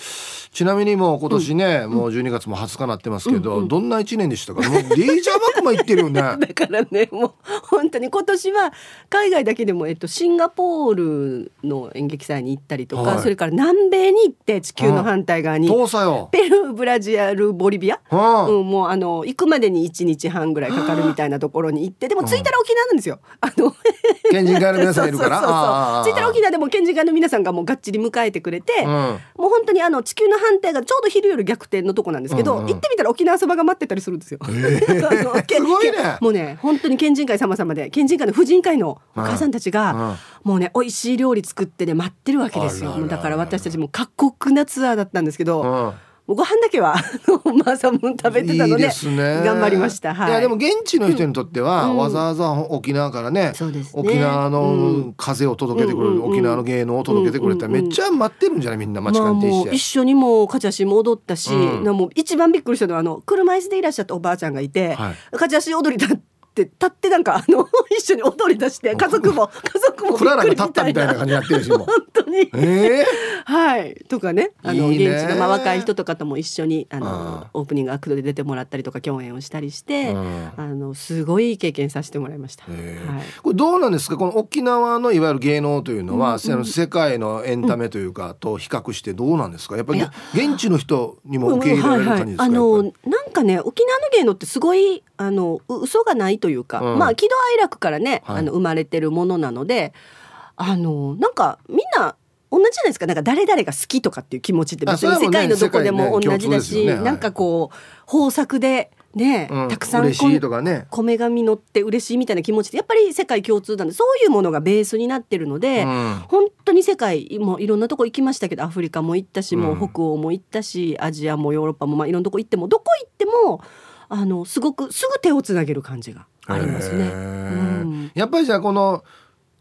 ちなみにもう今年ね、うん、もう12月も20日なってますけど、どんな1年でしたか？もうレイジャーバックも行ってるよね。*laughs* だからねもう本当に今年は海外だけでも、えっと、シンガポールの演劇祭に行ったりとか、はい、それから南米に行って地球の反対側に、ペルーブラジルボリビア、うん、もうあの行くまでに1日半ぐらいかかるみたいなところに行ってでも着いたら沖縄なんですよ。あの *laughs* 県人会の皆さんいるから？着いたら沖縄でも県人会の皆さんがもうがっちり迎えてくれて、うん、もう本当にあの地球の反対がちょうど昼夜逆転のとこなんですけど、うんうん、行ってみたら沖縄そばが待ってたりするんですよ。えー、すごいね。もうね本当に県人会様々で県人会の婦人会のお母さんたちが、もうね美味しい料理作ってね待ってるわけですよ。だから私たちも過酷なツアーだったんですけど。ご飯だけはマーサム食べてたので頑張りました。はい、いやでも現地の人にとっては、うん、わざわざ沖縄からね、ね、沖縄の風を届けてくれる、うん、沖縄の芸能を届けてくれたらめっちゃ待ってるんじゃないみんな街関係して、まあ、一緒にもカチャシも踊ったし、うん、もう一番びっくりしたのはあの車椅子でいらっしゃったおばあちゃんがいて、はい、カチャシ踊りだって立ってなんかあの *laughs* 一緒に踊り出して *laughs* 家族も家族もクララが立ったみたいな感じになってるし本当に、えー、はい。とかねあの現地のまあ若い人とかとも一緒にあのオープニングアクトで出てもらったりとか共演をしたりしてあのすごい経験させてもらいました、はい、これどうなんですか？この沖縄のいわゆる芸能というのは、うん。うん、世界のエンタメというか、と比較してどうなんですか？やっぱり現地の人にも受け入れられる感じですか、あのなんかね沖縄の芸能ってすごいあの嘘がないというか、うん、まあ喜怒哀楽からね、はい、あの生まれてるものなのであのなんかみんな同じじゃないですか。なんか誰々が好きとかっていう気持ちって別に世界のどこでも同じだし、ね。ね、なんかこう豊作でね、うん、たくさんね、米が実って嬉しいみたいな気持ちってやっぱり世界共通なんでそういうものがベースになってるので、うん、本当に世界もいろんなとこ行きましたけどアフリカも行ったし、もう北欧も行ったしアジアもヨーロッパもまあいろんなとこ行ってもどこ行ってもあのすごくすぐ手をつなげる感じがありますね。うん、やっぱりじゃあこの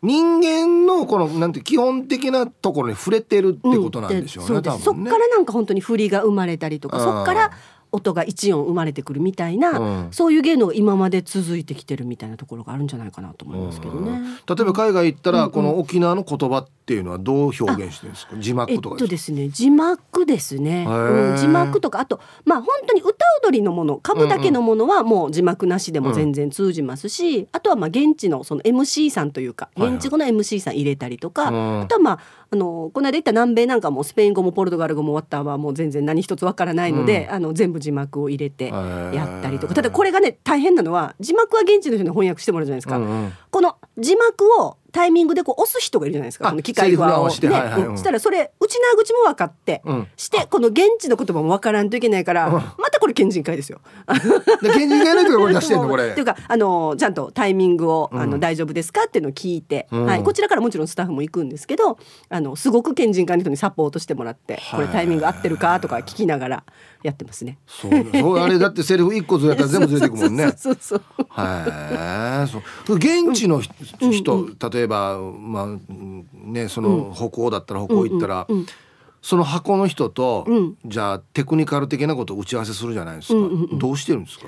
人間のこのなんて基本的なところに触れてるってことなんでしょうね。うん、そそっからなんか本当に振りが生まれたりとかそっから音が一音生まれてくるみたいな、うん、そういう芸能が今まで続いてきてるみたいなところがあるんじゃないかなと思いますけどね。例えば海外行ったら、この沖縄の言葉っていうのはどう表現してるんですか？字幕とかえっとですね。字幕ですね、うん、字幕とかあとまあ本当に歌踊りのもの株だけのものはもう字幕なしでも全然通じますし、うん、あとはまあ現地のその MC さんというか現地語の MC さん入れたりとか、はいはい、あとはまああのこの間行った南米なんかもスペイン語もポルトガル語も終わったはもう全然何一つわからないので、うん、あの全部字幕を入れてやったりとか。ただこれがね大変なのは字幕は現地の人に翻訳してもらうじゃないですか。うんうん、この字幕をタイミングでこう押す人がいるじゃないですか。機械側を、ね。はいはいうん、したらそれ内縄口も分かって、うん、してこの現地の言葉も分からんといけないから、うん、またこれ県人会ですよ。県人会の人がこれ出してんの *laughs* これ。っていうかあのちゃんとタイミングをあの、大丈夫ですか？っていうのを聞いて、はい、こちらからもちろんスタッフも行くんですけどあのすごく県人会の人にサポートしてもらってこれタイミング合ってるかとか聞きながらやってますね。そうそうあれだってセリフ一個ずれたら全部ずれていくもんね。*laughs* そうそうはい。そう現地の人、例えばまあねその北欧だったら北欧行ったら。その箱の人と、じゃあテクニカル的なことを打ち合わせするじゃないですか、どうしてるんですか？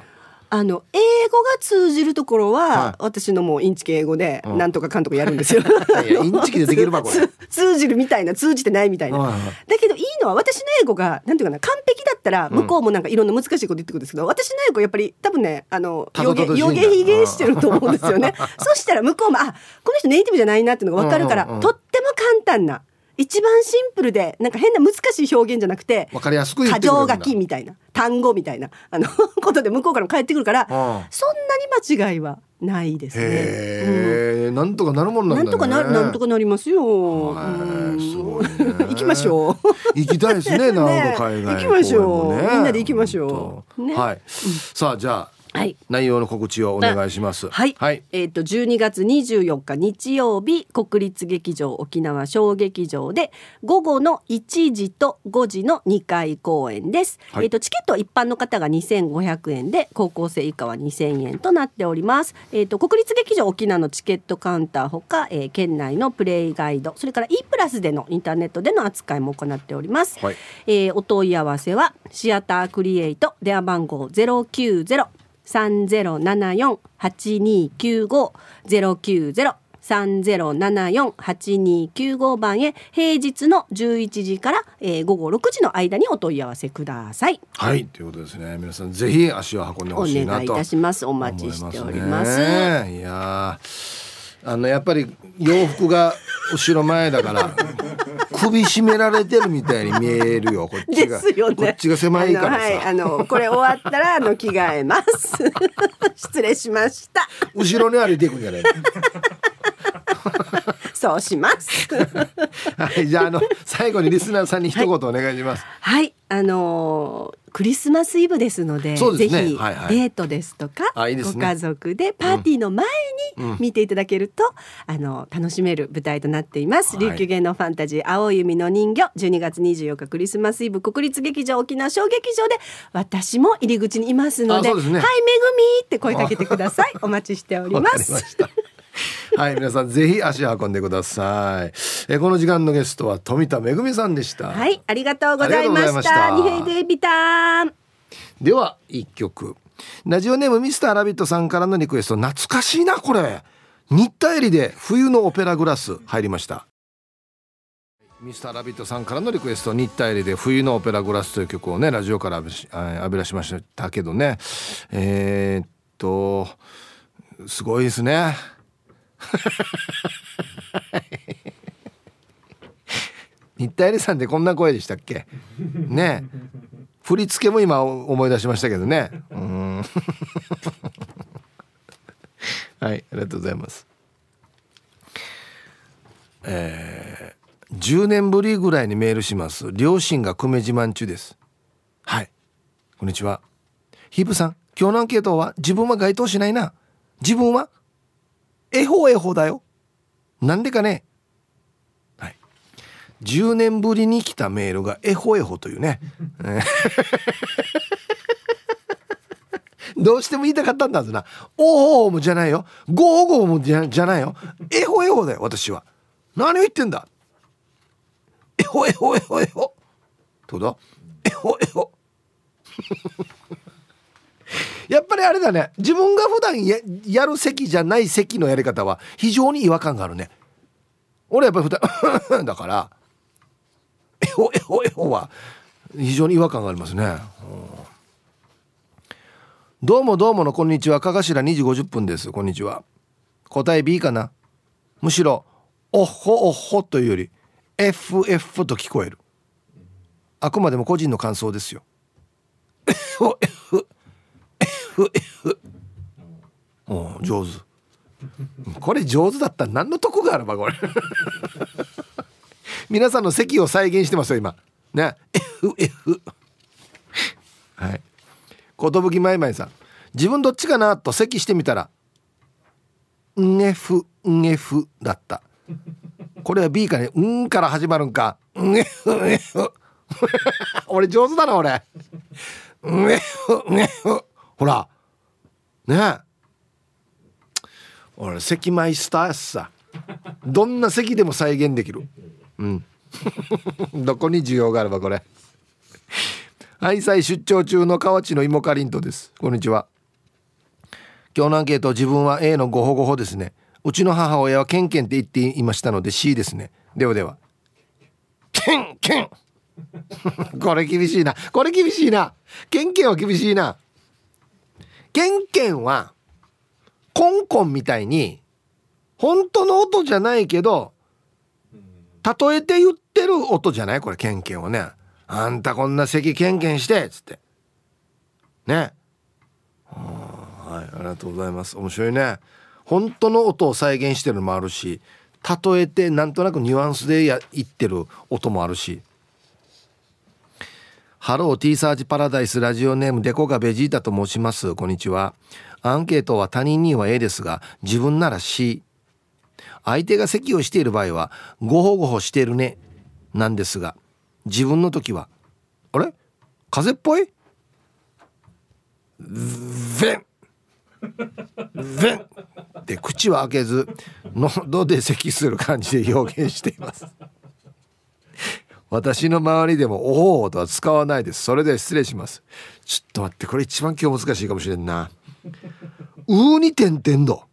あの英語が通じるところは、はい、私のもうインチキ英語でなんとかかんとかやるんですよ。*laughs* いやインチキでできるばこれ。*laughs* 通じるみたいな通じてないみたいな。はいはい、だけどいいのは私の英語がなんていうかな完璧だったら向こうもなんかいろんな難しいこと言ってくるんですけど、うん、私の英語やっぱり多分ねあの予言予言非言してると思うんですよね。そしたら向こうもあこの人ネイティブじゃないなっていうのが分かるから、うんうんうん、とっても簡単な。一番シンプルでなんか変な難しい表現じゃなくてわかりやすく過剰書きみたいな単語みたいなあの *laughs* ことで向こうからも返ってくるから、そんなに間違いはないですね。へうん、なんとかなるもんなん、ね、なんとかななんとかなりますよ。すごい、ね、行きましょう。行きたいですね。*laughs* ね海外、行きましょう。みんなで行きましょう。ね、はい。さあじゃあはい、内容の告知をお願いします。はい。はい、えっ、ー、と12月24日日曜日国立劇場沖縄小劇場で午後の1時と5時の2回公演です。はい、えっ、ー、とチケット一般の方が2500円で高校生以下は2000円となっております。えっ、ー、と国立劇場沖縄のチケットカウンターほか、えー、県内のプレイガイドそれから E プラスでのインターネットでの扱いも行っております。はい、えお問い合わせはシアタークリエイト電話番号090三ゼロ七四八二九五ゼロ九ゼロ3074-8295番へ平日の11時から、えー、午後6時の間にお問い合わせください。はいということですね。皆さんぜひ足を運んでほしいなとお願いいたします。お待ちしております。いやあのやっぱり洋服が後ろ前だから首絞められてるみたいに見えるよ。*laughs* こっちが、ね、こっちが狭いからさ。はい。あのこれ終わったらあの着替えます。*laughs* 失礼しました。後ろに歩いていくんじゃない *laughs* そうします。はいじゃああの最後にリスナーさんに一言お願いします、はい、はい、あのークリスマスイブですので、ね、ぜひ、デートですとか、いご家族でパーティーの前に見ていただけると、うん、あの楽しめる舞台となっています、はい、琉球芸能ファンタジー青弓の人魚12月24日クリスマスイブ国立劇場沖縄小劇場で私も入り口にいますので、ね、はいめぐみって声かけてください。お待ちしておりますはい皆さんぜひ足を運んでください。えこの時間のゲストは富田めぐみさんでした。はいありがとうございました。二平デビタンでは一曲。ラジオネームミスターラビットさんからのリクエスト。懐かしいなこれ。新田エリで冬のオペラグラス入りました。ミスターラビットさんからのリクエスト。新田エリで冬のオペラグラスという曲をねラジオから浴びらしましたけどね。えー、っとすごいですね新田エリさんでこんな声でしたっけ？ね。振り付けも今思い出しましたけどね。うん。*laughs* はいありがとうございます。えー、10年ぶりぐらいにメールします。両親が久米自慢中です。はい。こんにちは。ヒープさん今日のアンケートは自分は該当しないな。自分はえほえほだよ。なんでかね？はい。10年ぶりに来たメールがえほえほというね。*laughs* どうしても言いたかったんだずな。おおもじゃないよ。ゴーゴーもじゃじゃないよ。えほえほだよ私は。何を言ってんだ？えほえほえほえほどうだ？えほえほやっぱりあれだね。自分が普段ややる席じゃない席のやり方は非常に違和感があるね。俺やっぱり普段 *laughs* だからえほえほえほは非常に違和感がありますね、どうもどうものこんにちは。かがしら2時50分です。こんにちは。答え B かな？むしろおっほおっほというより FF と聞こえる。あくまでも個人の感想ですよ。F FF お上手。これ上手だったら何の得があるばこれ。*laughs* 皆さんの席を再現してますよ今。ね。FF はい寿まい。まいさん。自分どっちかなと席してみたら「ん F ん F」だったこれは B かね「ん」から始まるんか「ん F F」俺上手だな俺「ん F F」ほらね。俺席マイスターやさ。どんな席でも再現できる。うん。*laughs* どこに需要があればこれ。愛妻出張中の河内の芋かりんとです。こんにちは。今日のアンケート自分は A のごほごほですね。うちの母親はケンケンって言っていましたので C ですね。ではでは。ケンケン。*laughs* これ厳しいな。これ厳しいな。ケンケンは厳しいな。ケンケンはコンコンみたいに本当の音じゃないけど例えて言ってる音じゃない？これケンケンをね。あんたこんな咳ケンケンしてつって。ね。はいありがとうございます。面白いね。本当の音を再現してるのもあるし例えてなんとなくニュアンスでや言ってる音もあるし。ハロー T サージパラダイスラジオネームデコがベジータと申します。こんにちは。アンケートは他人には A ですが、自分なら C。相手が席をしている場合は、ごほごほしてるね。なんですが、自分の時は、あれ？風邪っぽい？ヴンヴンって口は開けず、喉で咳する感じで表現しています。私の周りでも「おお」とは使わないです。それで失礼します。ちょっと待ってこれ一番今日難しいかもしれんな。うに点々と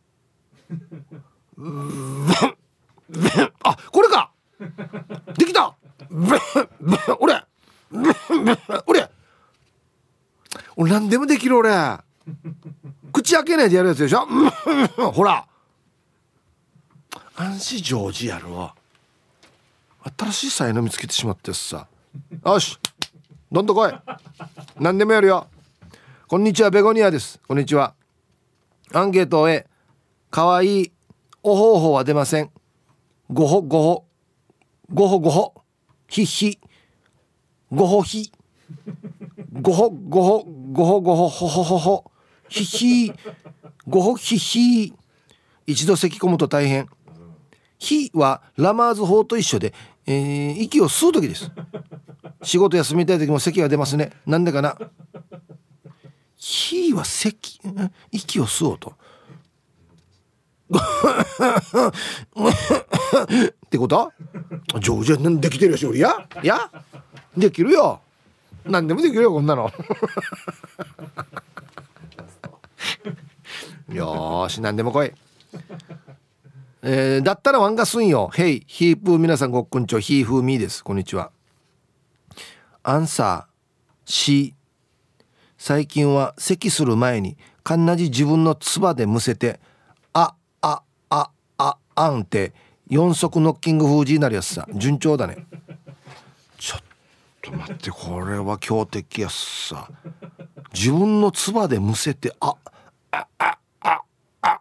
あこれか。できた。俺。俺俺何でもできる俺口開けないでやるやつでしょほら安心上手やろ新しい才能見つけてしまってさ。よし。どんどん来い。何でもやるよ。こんにちは。ベゴニアです。こんにちは。アンケートへ。かわい。いおほほは出ません。ごほごほ。ごほごほ。ひひ。ごほひ。ごほごほ。ごほごほ。ほほほほ。ひひ。ごほひひ。一度咳き込むと大変。ひはラマーズ法と一緒で、えー、息を吸う時です。*laughs* 仕事休みたい時も咳が出ますね。なんでかな。ひは咳息を吸おうと。*laughs* ってこと？上手できてるよし俺や。いやできるよ。何でもできるよこんなの。*laughs* よし何でも来いえー、だったらワンガスンよ。ヘイヒープー皆さんごっくんちょヒーフーミーです。こんにちは。アンサー C 最近は咳する前にかんなじ自分の唾でむせてあああああんって四足ノッキング封じになるやつさ。順調だね。ちょっと待ってこれは強敵やつさ。自分の唾でむせてああああああ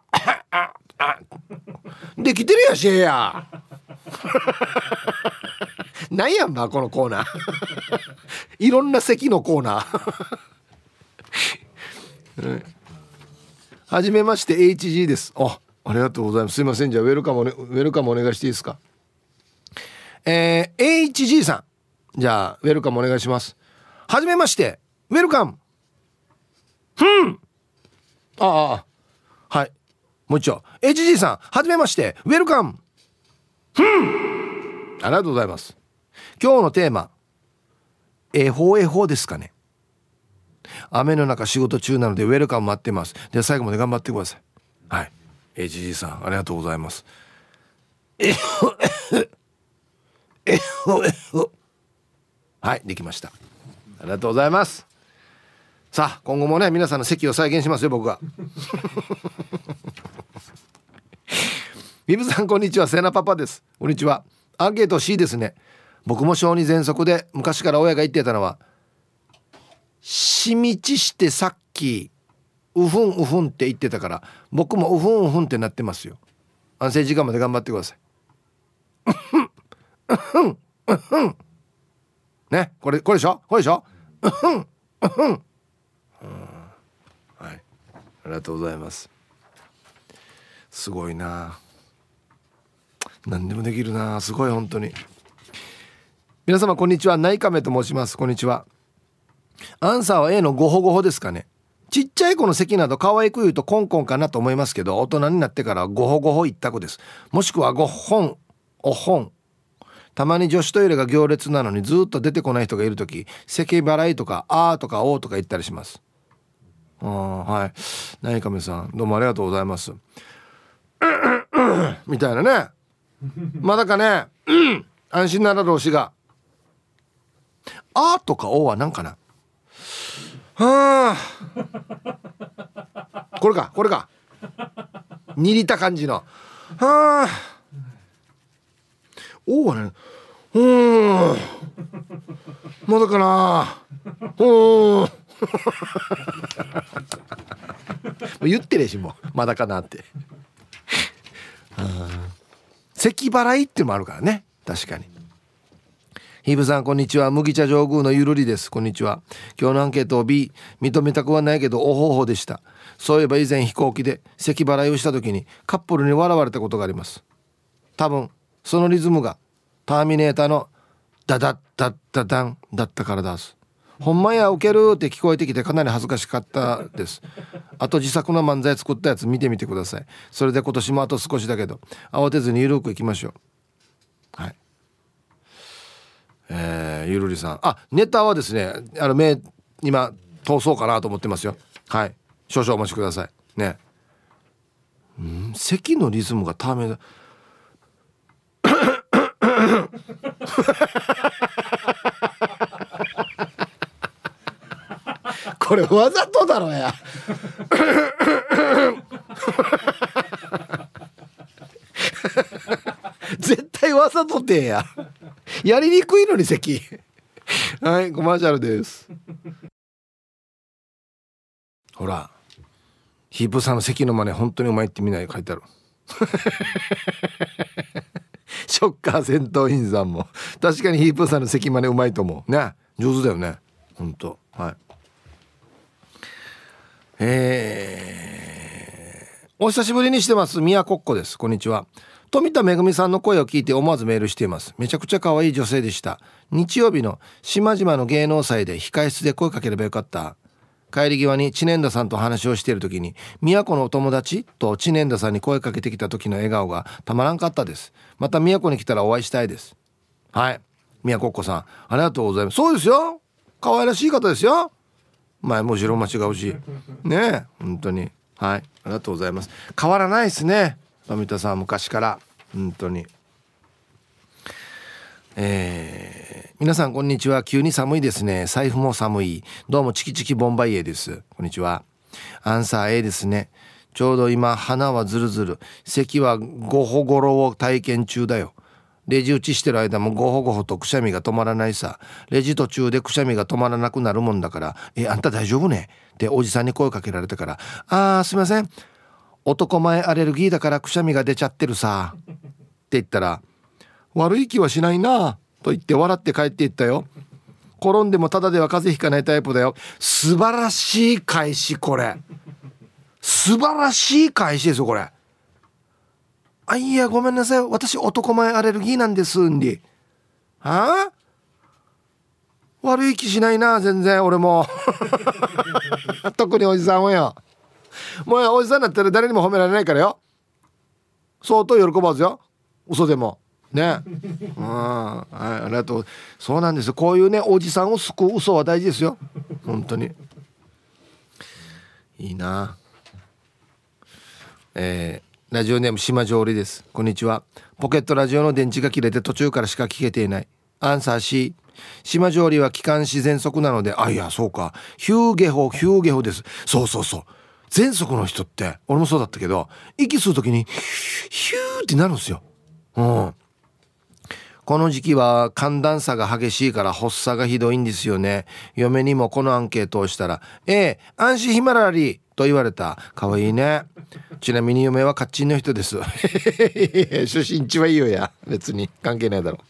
ああ。できてるやしえやなんやんばこのコーナー。いろんな席のコーナー。*laughs* はじめまして HG です。あありがとうございます。すいません。じゃあウェルカム、ね、ウェルカムお願いしていいですか？えー、HG さん。じゃあウェルカムお願いします。はじめましてウェルカム。ふん。ああ。はい。もう一丁。HG さんはじめまして。ウェルカムふん。ありがとうございます。今日のテーマ。恵方恵方ですかね。雨の中仕事中なのでウェルカム待ってます。で最後まで頑張ってください。はい。HG さんありがとうございます。えほえほえほはいできました。ありがとうございます。さあ今後もね皆さんの席を再現しますよ僕が。ビブさんこんにちは。セナパパです。こんにちは。アンケート C ですね。僕も小児喘息で昔から親が言ってたのは「しみちしてさっきうふんうふん」って言ってたから僕もうふんうふんってなってますよ。安静時間まで頑張ってください。うふんうふんうふん。ねこれこれでしょ？これでしょ？うふんうふん。はい。ありがとうございます。すごいな。何でもできるなすごい本当に。皆様こんにちは。ナイカメと申します。こんにちは。アンサーは A のゴホゴホですかね。ちっちゃい子の席など可愛く言うとコンコンかなと思いますけど大人になってからゴホゴホ一択です。もしくはゴッホンお本。たまに女子トイレが行列なのにずっと出てこない人がいる時咳払いとか「あー」とか「おー」とか言ったりします。あはい。何亀さんどうもありがとうございます。*clears throat* みたいなね。*laughs* まだかね？うん安心なら老子が「あー」とか「おー」は何かな？はあこれかこれか。煮りた感じの。はあおおね。うん。まだかな？うん。*laughs* 言ってるしもう。まだかなって。咳払いっていうのもあるからね。確かに。ヒブさんこんにちは。麦茶上宮のゆるりです。こんにちは。今日のアンケートを B 認めたくはないけどお方法でした。そういえば以前飛行機で咳払いをした時にカップルに笑われたことがあります。多分そのリズムがターミネーターのダダッダッダダンだったからです。ほんまやウケるって聞こえてきてかなり恥ずかしかったです。あと自作の漫才作ったやつ見てみてください。それで今年もあと少しだけど。慌てずにゆるくいきましょう。はい。えー、ゆるりさん。あネタはですねあの目今通そうかなと思ってますよ。はい。少々お待ちください。ね。うん？咳のリズムがためだ。*laughs* これわざとだろや。絶対わざとてや。やりにくいのに咳はいコマーシャルです。ほらヒープさんの席の真似本当にうまいってみんな書いてある。*laughs* ショッカー戦闘員さんも。確かにヒープさんの席真似うまいと思う。ね上手だよね。本当。はい。えー、お久しぶりにしてます。宮こっこです。こんにちは。富田恵さんの声を聞いて思わずメールしています。めちゃくちゃ可愛い女性でした。日曜日の島々の芸能祭で控室で声かければよかった。帰り際に知念田さんと話をしている時に「都のお友達?」と知念田さんに声かけてきた時の笑顔がたまらんかったです。また都に来たらお会いしたいです。はい。宮子っ子さんありがとうございます。そうですよ。可愛らしい方ですよ。前もちろん間違うしね本当に。はい。ありがとうございます。変わらないですね。富田さん昔から。本当に。えー、皆さんこんにちは。急に寒いですね。財布も寒い。どうもチキチキボンバイエです。こんにちは。アンサー A ですね。ちょうど今鼻はズルズル。咳はゴホゴロを体験中だよ。レジ打ちしてる間もゴホゴホとくしゃみが止まらないさ。レジ途中でくしゃみが止まらなくなるもんだから「えあんた大丈夫ね?」っておじさんに声かけられたから「あーすいません。男前アレルギーだからくしゃみが出ちゃってるさ」って言ったら悪い気はしないなと言って笑って帰っていったよ。転んでもただでは風邪ひかないタイプだよ。素晴らしい返しこれ。素晴らしい返しですよこれ。あいやごめんなさい。私男前アレルギーなんですんで。はあ？悪い気しないな全然俺も。*laughs* 特におじさんはよ。もうおじさんだったら誰にも褒められないからよ。相当喜ばずよ。嘘でも。ね。うん。はいありがとう。そうなんですこういうねおじさんを救う嘘は大事ですよ。本当に。いいな。えー、ラジオネーム島上りです。こんにちは。ポケットラジオの電池が切れて途中からしか聞けていない。アンサー C 島上りは気管支喘息なのであいやそうか。ヒューゲホヒューゲホです。そうそうそう。喘息の人って俺もそうだったけど息吸う時にヒューってなるんですよ。うん。この時期は寒暖差が激しいから発作がひどいんですよね。嫁にもこのアンケートをしたら、ええ、安心ヒマラリと言われた。かわいいね。ちなみに嫁はカッチンの人です。*laughs* 出身地はいいよや。別に関係ないだろ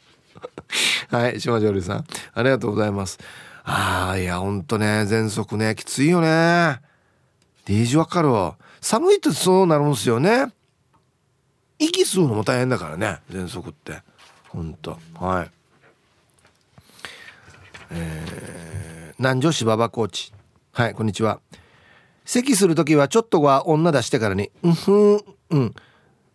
う。*laughs* はい、島上里さん。ありがとうございます。ああ、いや、ほんとね、喘息ね、きついよね。デージわかるわ。寒いとそうなるんすよね。息吸うのも大変だからね、喘息って。本当。はい。えー、南城市馬場コーチはいこんにちは。咳する時はちょっとは女出してからに「うんふんうん。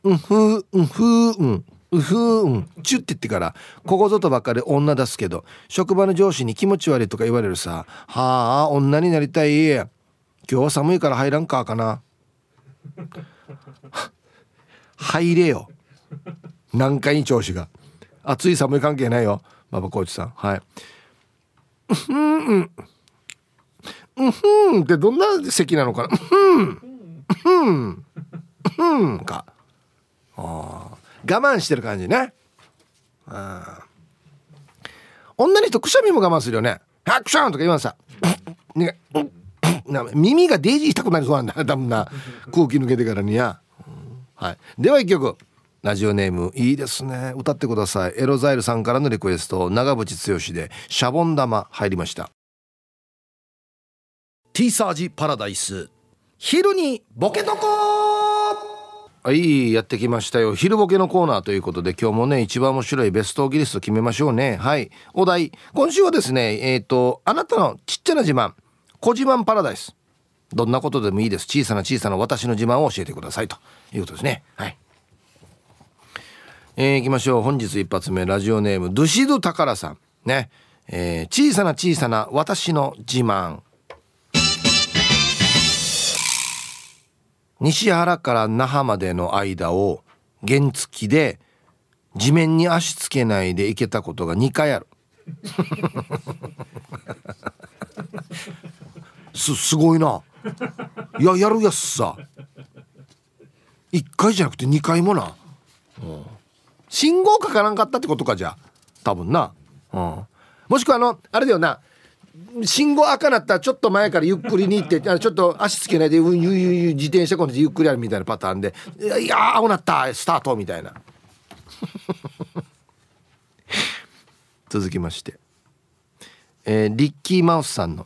うんふうんふうん。うふうん。チュって言ってからここぞとばっかり女出すけど職場の上司に気持ち悪いとか言われるさ「はあ女になりたい今日は寒いから入らんかかな」*laughs* 入れよ。何回に調子が。暑い寒い関係ないよ。馬場コーチさん。はい。うんうん。うんってどんな席なのかな。うんうん。うんか。ああ我慢してる感じね。あ女の人くしゃみも我慢するよね「ハクション!」とか言わんさ。ね。な耳がデイジーしたくなりそうなんだ多分な。空気抜けてからにや、はい、では一曲。ラジオネームいいですね。歌ってください。エロザイルさんからのリクエスト。長渕剛でシャボン玉入りました。ティーサージパラダイス。昼にボケとこはいやってきましたよ。昼ボケのコーナーということで今日もね一番面白いベストギリスト決めましょうね。はい。お題。今週はですねえっ、ー、とあなたのちっちゃな自慢。小自慢パラダイス。どんなことでもいいです。小さな小さな私の自慢を教えてくださいということですね。はい。えー、行きましょう。本日一発目ラジオネームドゥシドタカラさん。ね、えー、小さな小さな私の自慢。西原から那覇までの間を原付きで地面に足つけないで行けたことが2回ある。*laughs* すすごいな。いややるやつさ。1回じゃなくて2回もな、うん、信号かからんかったってことかじゃ多分な、うん、もしくはあのあれだよな。信号赤なったらちょっと前からゆっくりに行ってあちょっと足つけないでうんゆゆゆ自転車こんでゆっくりやるみたいなパターンで「いやいや青なった。スタート」みたいな。*laughs* 続きまして、えー、リッキーマウスさんの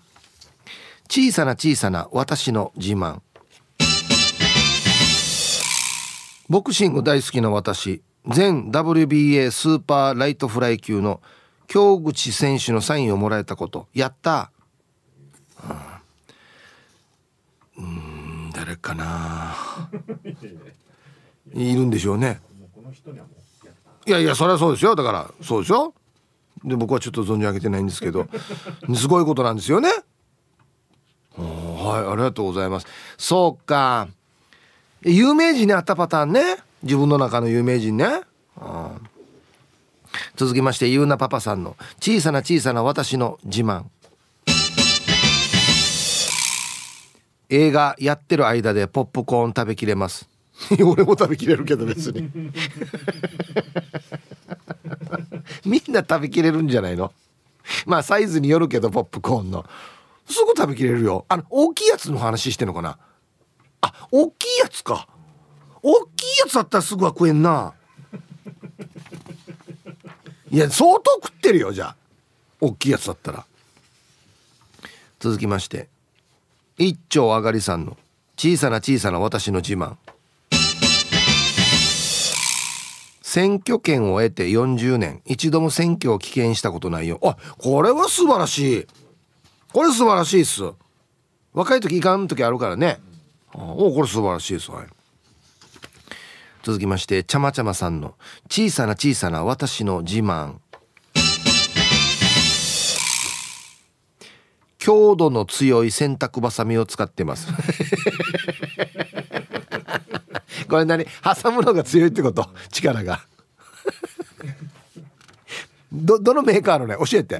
「小さな小さな私の自慢」ボクシング大好きな私。全 WBA スーパーライトフライ級の京口選手のサインをもらえたことやった。うん。誰かな。*laughs* いるんでしょうね。いやいやそれはそうですよ。だからそうですよ。で僕はちょっと存じ上げてないんですけど *laughs* すごいことなんですよね。はいありがとうございます。そうか。有名人に会ったパターンね自分の中の有名人ね。続きましてゆうなパパさんの小さな小さな私の自慢。映画やってる間でポップコーン食べきれます。*laughs* 俺も食べきれるけど別に。*laughs* みんな食べきれるんじゃないの？まあサイズによるけどポップコーンの。すぐ食べきれるよ。あの大きいやつの話してんのかな？あ大きいやつか。大きいやつだったらすぐは食えんな。いや相当食ってるよじゃあ。大きいやつだったら。続きまして。一丁上がりさんの小さな小さな私の自慢。選挙権を得て40年一度も選挙を棄権したことないよ。あこれは素晴らしい。これ素晴らしいっす。若い時いかん時あるからね。おこれ素晴らしいですはい。続きましてちゃまちゃまさんの小さな小さな私の自慢。強度の強い洗濯バサミを使ってます。*laughs* これ何？挟むのが強いってこと？力が。どどのメーカーのね？教えて。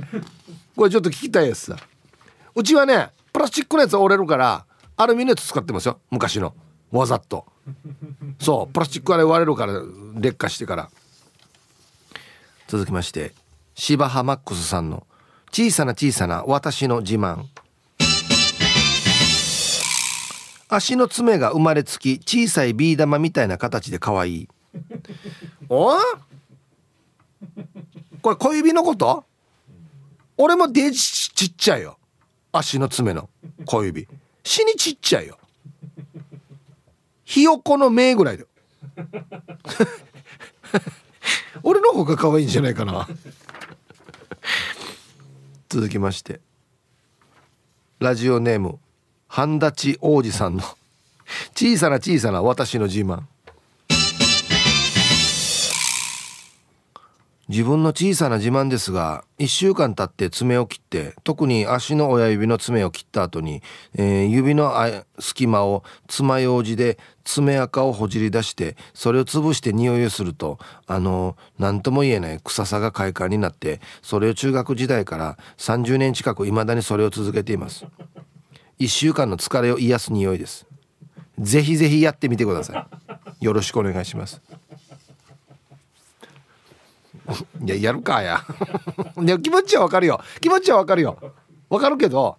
これちょっと聞きたいやつさ。うちはねプラスチックのやつ折れるからアルミのやつ使ってますよ。昔の。わざと。そうプラスチックあれ割れるから劣化してから。続きまして芝浜マックスさんの「小さな小さな私の自慢」足の爪が生まれつき小さいビー玉みたいな形で可愛い。お？これ小指のこと？俺もデジちっちゃいよ。足の爪の小指。死にちっちゃいよ。ひよこの目ぐらいだよ。俺の方が可愛いんじゃないかな。続きまして。ラジオネーム半立ち王子さんの。小さな小さな私の自慢。自分の小さな自慢ですが1週間経って爪を切って特に足の親指の爪を切った後に、えー、指の隙間を爪楊枝で爪垢をほじり出してそれを潰して匂いをするとあの何とも言えない臭さが快感になってそれを中学時代から30年近く未だにそれを続けています。1週間の疲れを癒す匂いです。ぜひぜひやってみてください。よろしくお願いします。いややるかや。*laughs* で気持ちはわかるよ。気持ちはわかるよ。わかるけど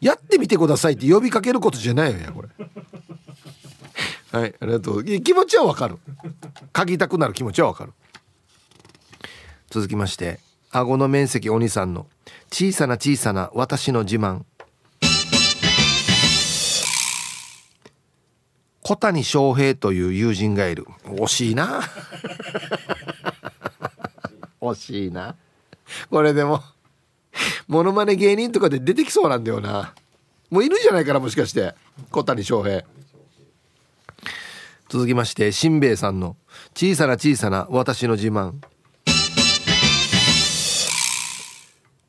やってみてくださいって呼びかけることじゃないよやこれ。はいありがとう。気持ちはわかる。嗅ぎたくなる気持ちはわかる。続きまして顎の面積お兄さんの小さな小さな私の自慢。小谷翔平という友人がいる。惜しいな。惜しいな。これでもモノマネ芸人とかで出てきそうなんだよな。もういるじゃないかなもしかして。小谷翔平。続きましてしんべヱさんの「小さな小さな私の自慢」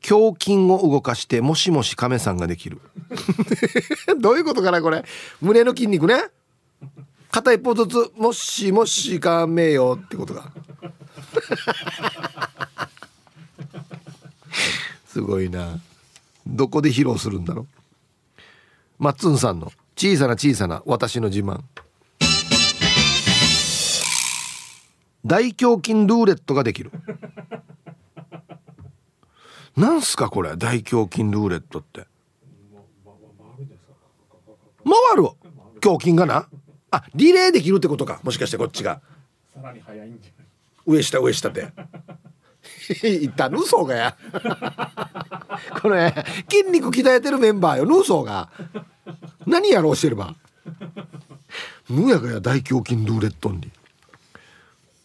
胸筋を動かしてもしもし亀さんができる。*laughs* どういうことかなこれ。胸の筋肉ね。片一方ずつもしもしかめよってことが *laughs* すごいな。どこで披露するんだろう？マッツンさんの。小さな小さな私の自慢。大胸筋ルーレットができる。なんすかこれ？大胸筋ルーレットって。回る胸筋がな。あリレーできるってことか。もしかしてこっちが。さらに速い上下上下で。*laughs* 言ったヌーソーがや。これ筋肉鍛えてるメンバーよ。ヌーソーが何やろうしてれば。むやがや大胸筋ルーレットに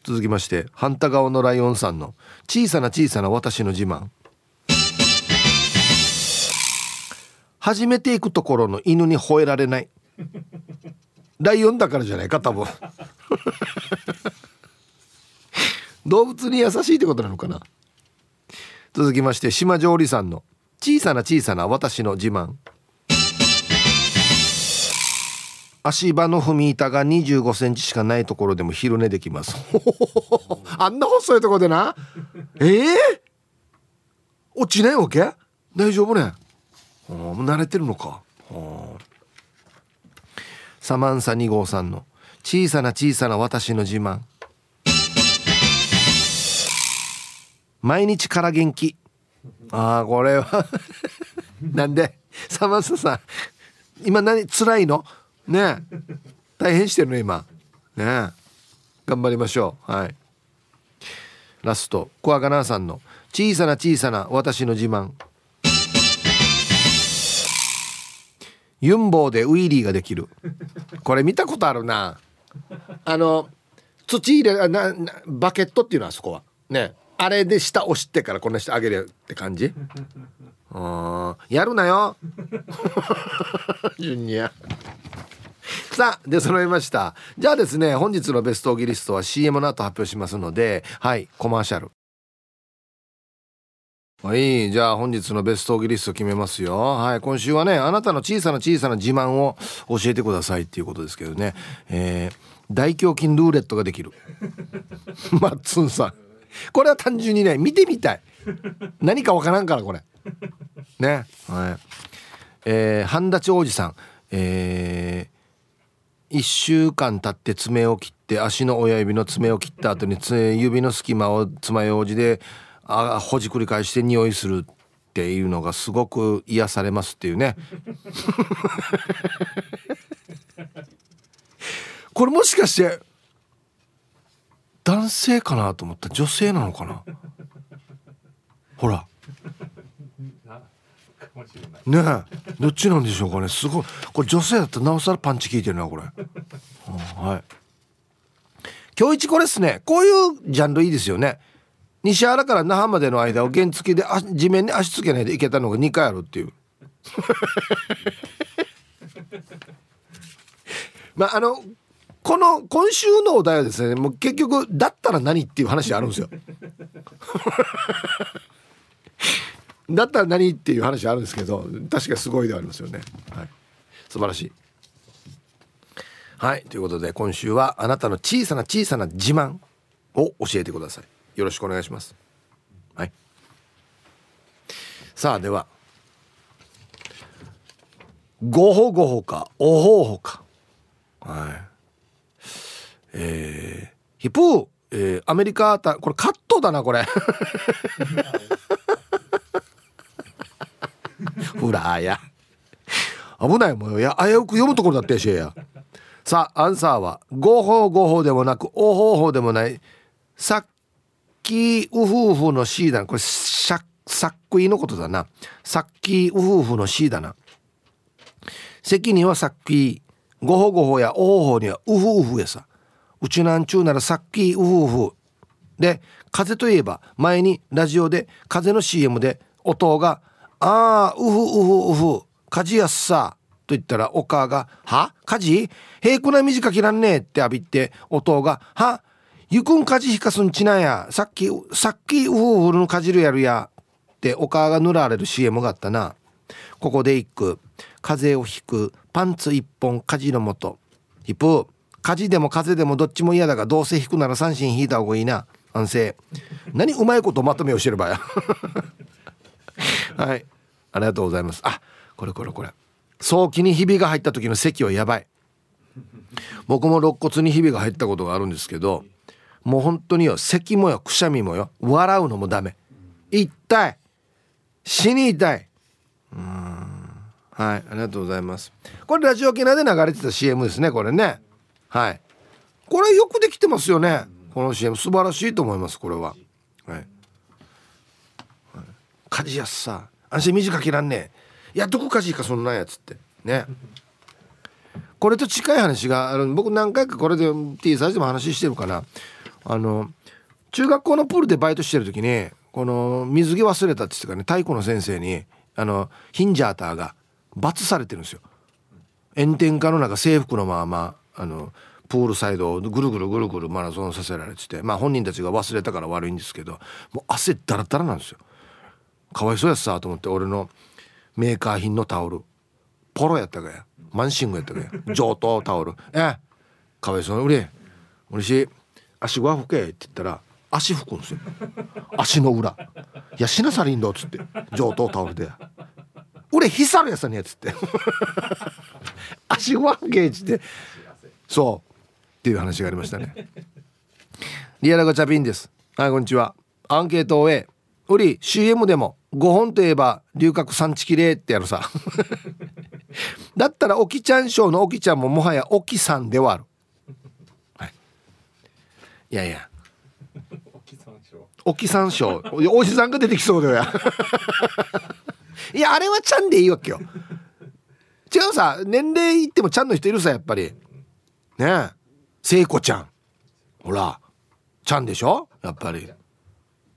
続きまして反対側のライオンさんの小さな小さな私の自慢。初めて行くところの犬に吠えられない。ライオンだからじゃないか多分。動物に優しいってことなのかな？続きまして島上里さんの小さな小さな私の自慢。足場の踏み板が25センチしかないところでも昼寝できます。*laughs* あんな細いところでな？ええー、落ちないわけ？大丈夫ね？もう慣れてるのか。サマンサ2号さんの小さな小さな私の自慢毎日から元気。ああこれは。なんで？サマンサさん。今何辛いの？ね大変してるね今。ね頑張りましょう。はい。ラスト。コアガナーさんの。小さな小さな私の自慢。ユンボーでウィリーができる。これ見たことあるな。あの土入れなバケットっていうのはそこは。ねあれで下押してからこんなしてあげるって感じ？あやるなよ。*laughs* ジュニア。さあで揃いました。じゃあですね本日のベストオギリストは CM の後発表しますのではいコマーシャル。はいじゃあ本日のベストオギリスト決めますよ。はい今週はねあなたの小さな小さな自慢を教えてくださいっていうことですけどね。えー、大胸筋ルーレットができる。*laughs* マッツンさん。これは単純にね見てみたい。何かわからんからこれ。ね。はい。えー、半立王子さん。えー、1週間経って爪を切って足の親指の爪を切った後に指の隙間を爪楊枝であほじくり返して匂いするっていうのがすごく癒されますっていうね。*laughs* これもしかして男性かなと思った。女性なのかな。ほら。ねえ。どっちなんでしょうかね。すごい。これ女性だったらなおさらパンチ効いてるなこれ、うん、はい。今日一これっすね。こういうジャンルいいですよね。西原から那覇までの間を原付で地面に足つけないで行けたのが2回あるっていう。*laughs* まああのこの今週のお題はですねもう結局だったら何っていう話あるんですよ。*laughs* だったら何っていう話あるんですけど確かすごいではありますよね。はい。素晴らしい。はい。ということで今週はあなたの小さな小さな自慢を教えてください。よろしくお願いします。はい。さあではごほごほかおほほか。はい。えー、ヒプー、えー、アメリカたこれカットだなこれ。*laughs* ほらや。危ないもんや危うく読むところだってやしや。さあアンサーは合法合法でもなくお方法でもないさっきウフウフの C だな。これさっくいのことだな。さっきウフウフの C だな。席にはさっきごほごほやおほほにはウフウフやさうちなんちゅうならさっきウフウフで風といえば前にラジオで風の CM で音が「ああウフウフウフ火事やっさ」と言ったらお母が「は？火事？平くな短きらんねえ」って浴びて音が「は？ゆくん火事ひかすんちなんや。さっきさっきウフウフのかじるやるや」ってお母が塗られる CM があったな。ここで一句。風邪をひく。パンツ一本火事のもと。ヒプ火事でも風でもどっちも嫌だがどうせ引くなら三振引いた方がいいな。安静。何うまいことまとめをしてる場合？*laughs* はい。ありがとうございます。あこれこれこれ。早期にひびが入った時の席はやばい。僕も肋骨にひびが入ったことがあるんですけどもう本当によ咳もよくしゃみもよ笑うのもダメ。痛い。死に痛い。うん。はい。ありがとうございます。これラジオ沖縄で流れてた CM ですねこれね。はい。これよくできてますよね。この CM 素晴らしいと思いますこれは。はい。家事やすさ安心短きらんねいやどこ家事かそんなやつって。ね。これと近い話がある。僕何回かこれで T サイズでも話してるかな。あの中学校のプールでバイトしてる時にこの水着忘れたって言ってからね太鼓の先生にあのヒンジャーターが罰されてるんですよ。炎天下の中制服のまま。あのプールサイドをぐるぐるぐるぐるマラソンさせられててまあ本人たちが忘れたから悪いんですけどもう汗ダラダラなんですよ。かわいそうやさと思って俺のメーカー品のタオルポロやったかや。マンシングやったかや。上等タオル。えかわいそうに俺俺し足は拭けって言ったら足拭くんですよ。足の裏「いやしなさりんど」っつって。上等タオルで「俺ひさるやさねや」つって。*laughs* 足は拭けっつって。そう。っていう話がありましたね。*laughs* リアルガチャピンです。はいこんにちは。アンケートを終え売り CM でも5本といえば龍角産地きれいってやるさ。*laughs* だったらおきちゃん賞のおきちゃんももはやおきさんではある、はい、いやいや。おきさん賞おじさんが出てきそうだよ。*laughs* いやあれはちゃんでいいわけよ。違うさ年齢いってもちゃんの人いるさやっぱりねえ。聖子ちゃん。ほら。ちゃんでしょ？やっぱり。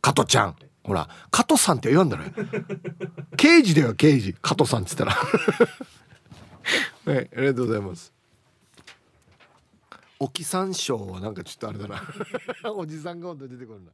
加トちゃん。ほら。加藤 *laughs* さんって言わんだろ。刑事だよ刑事。加藤さんっつったら。*laughs* はいありがとうございます。沖山椒はなんかちょっとあれだな。*laughs* おじさんが出てくるな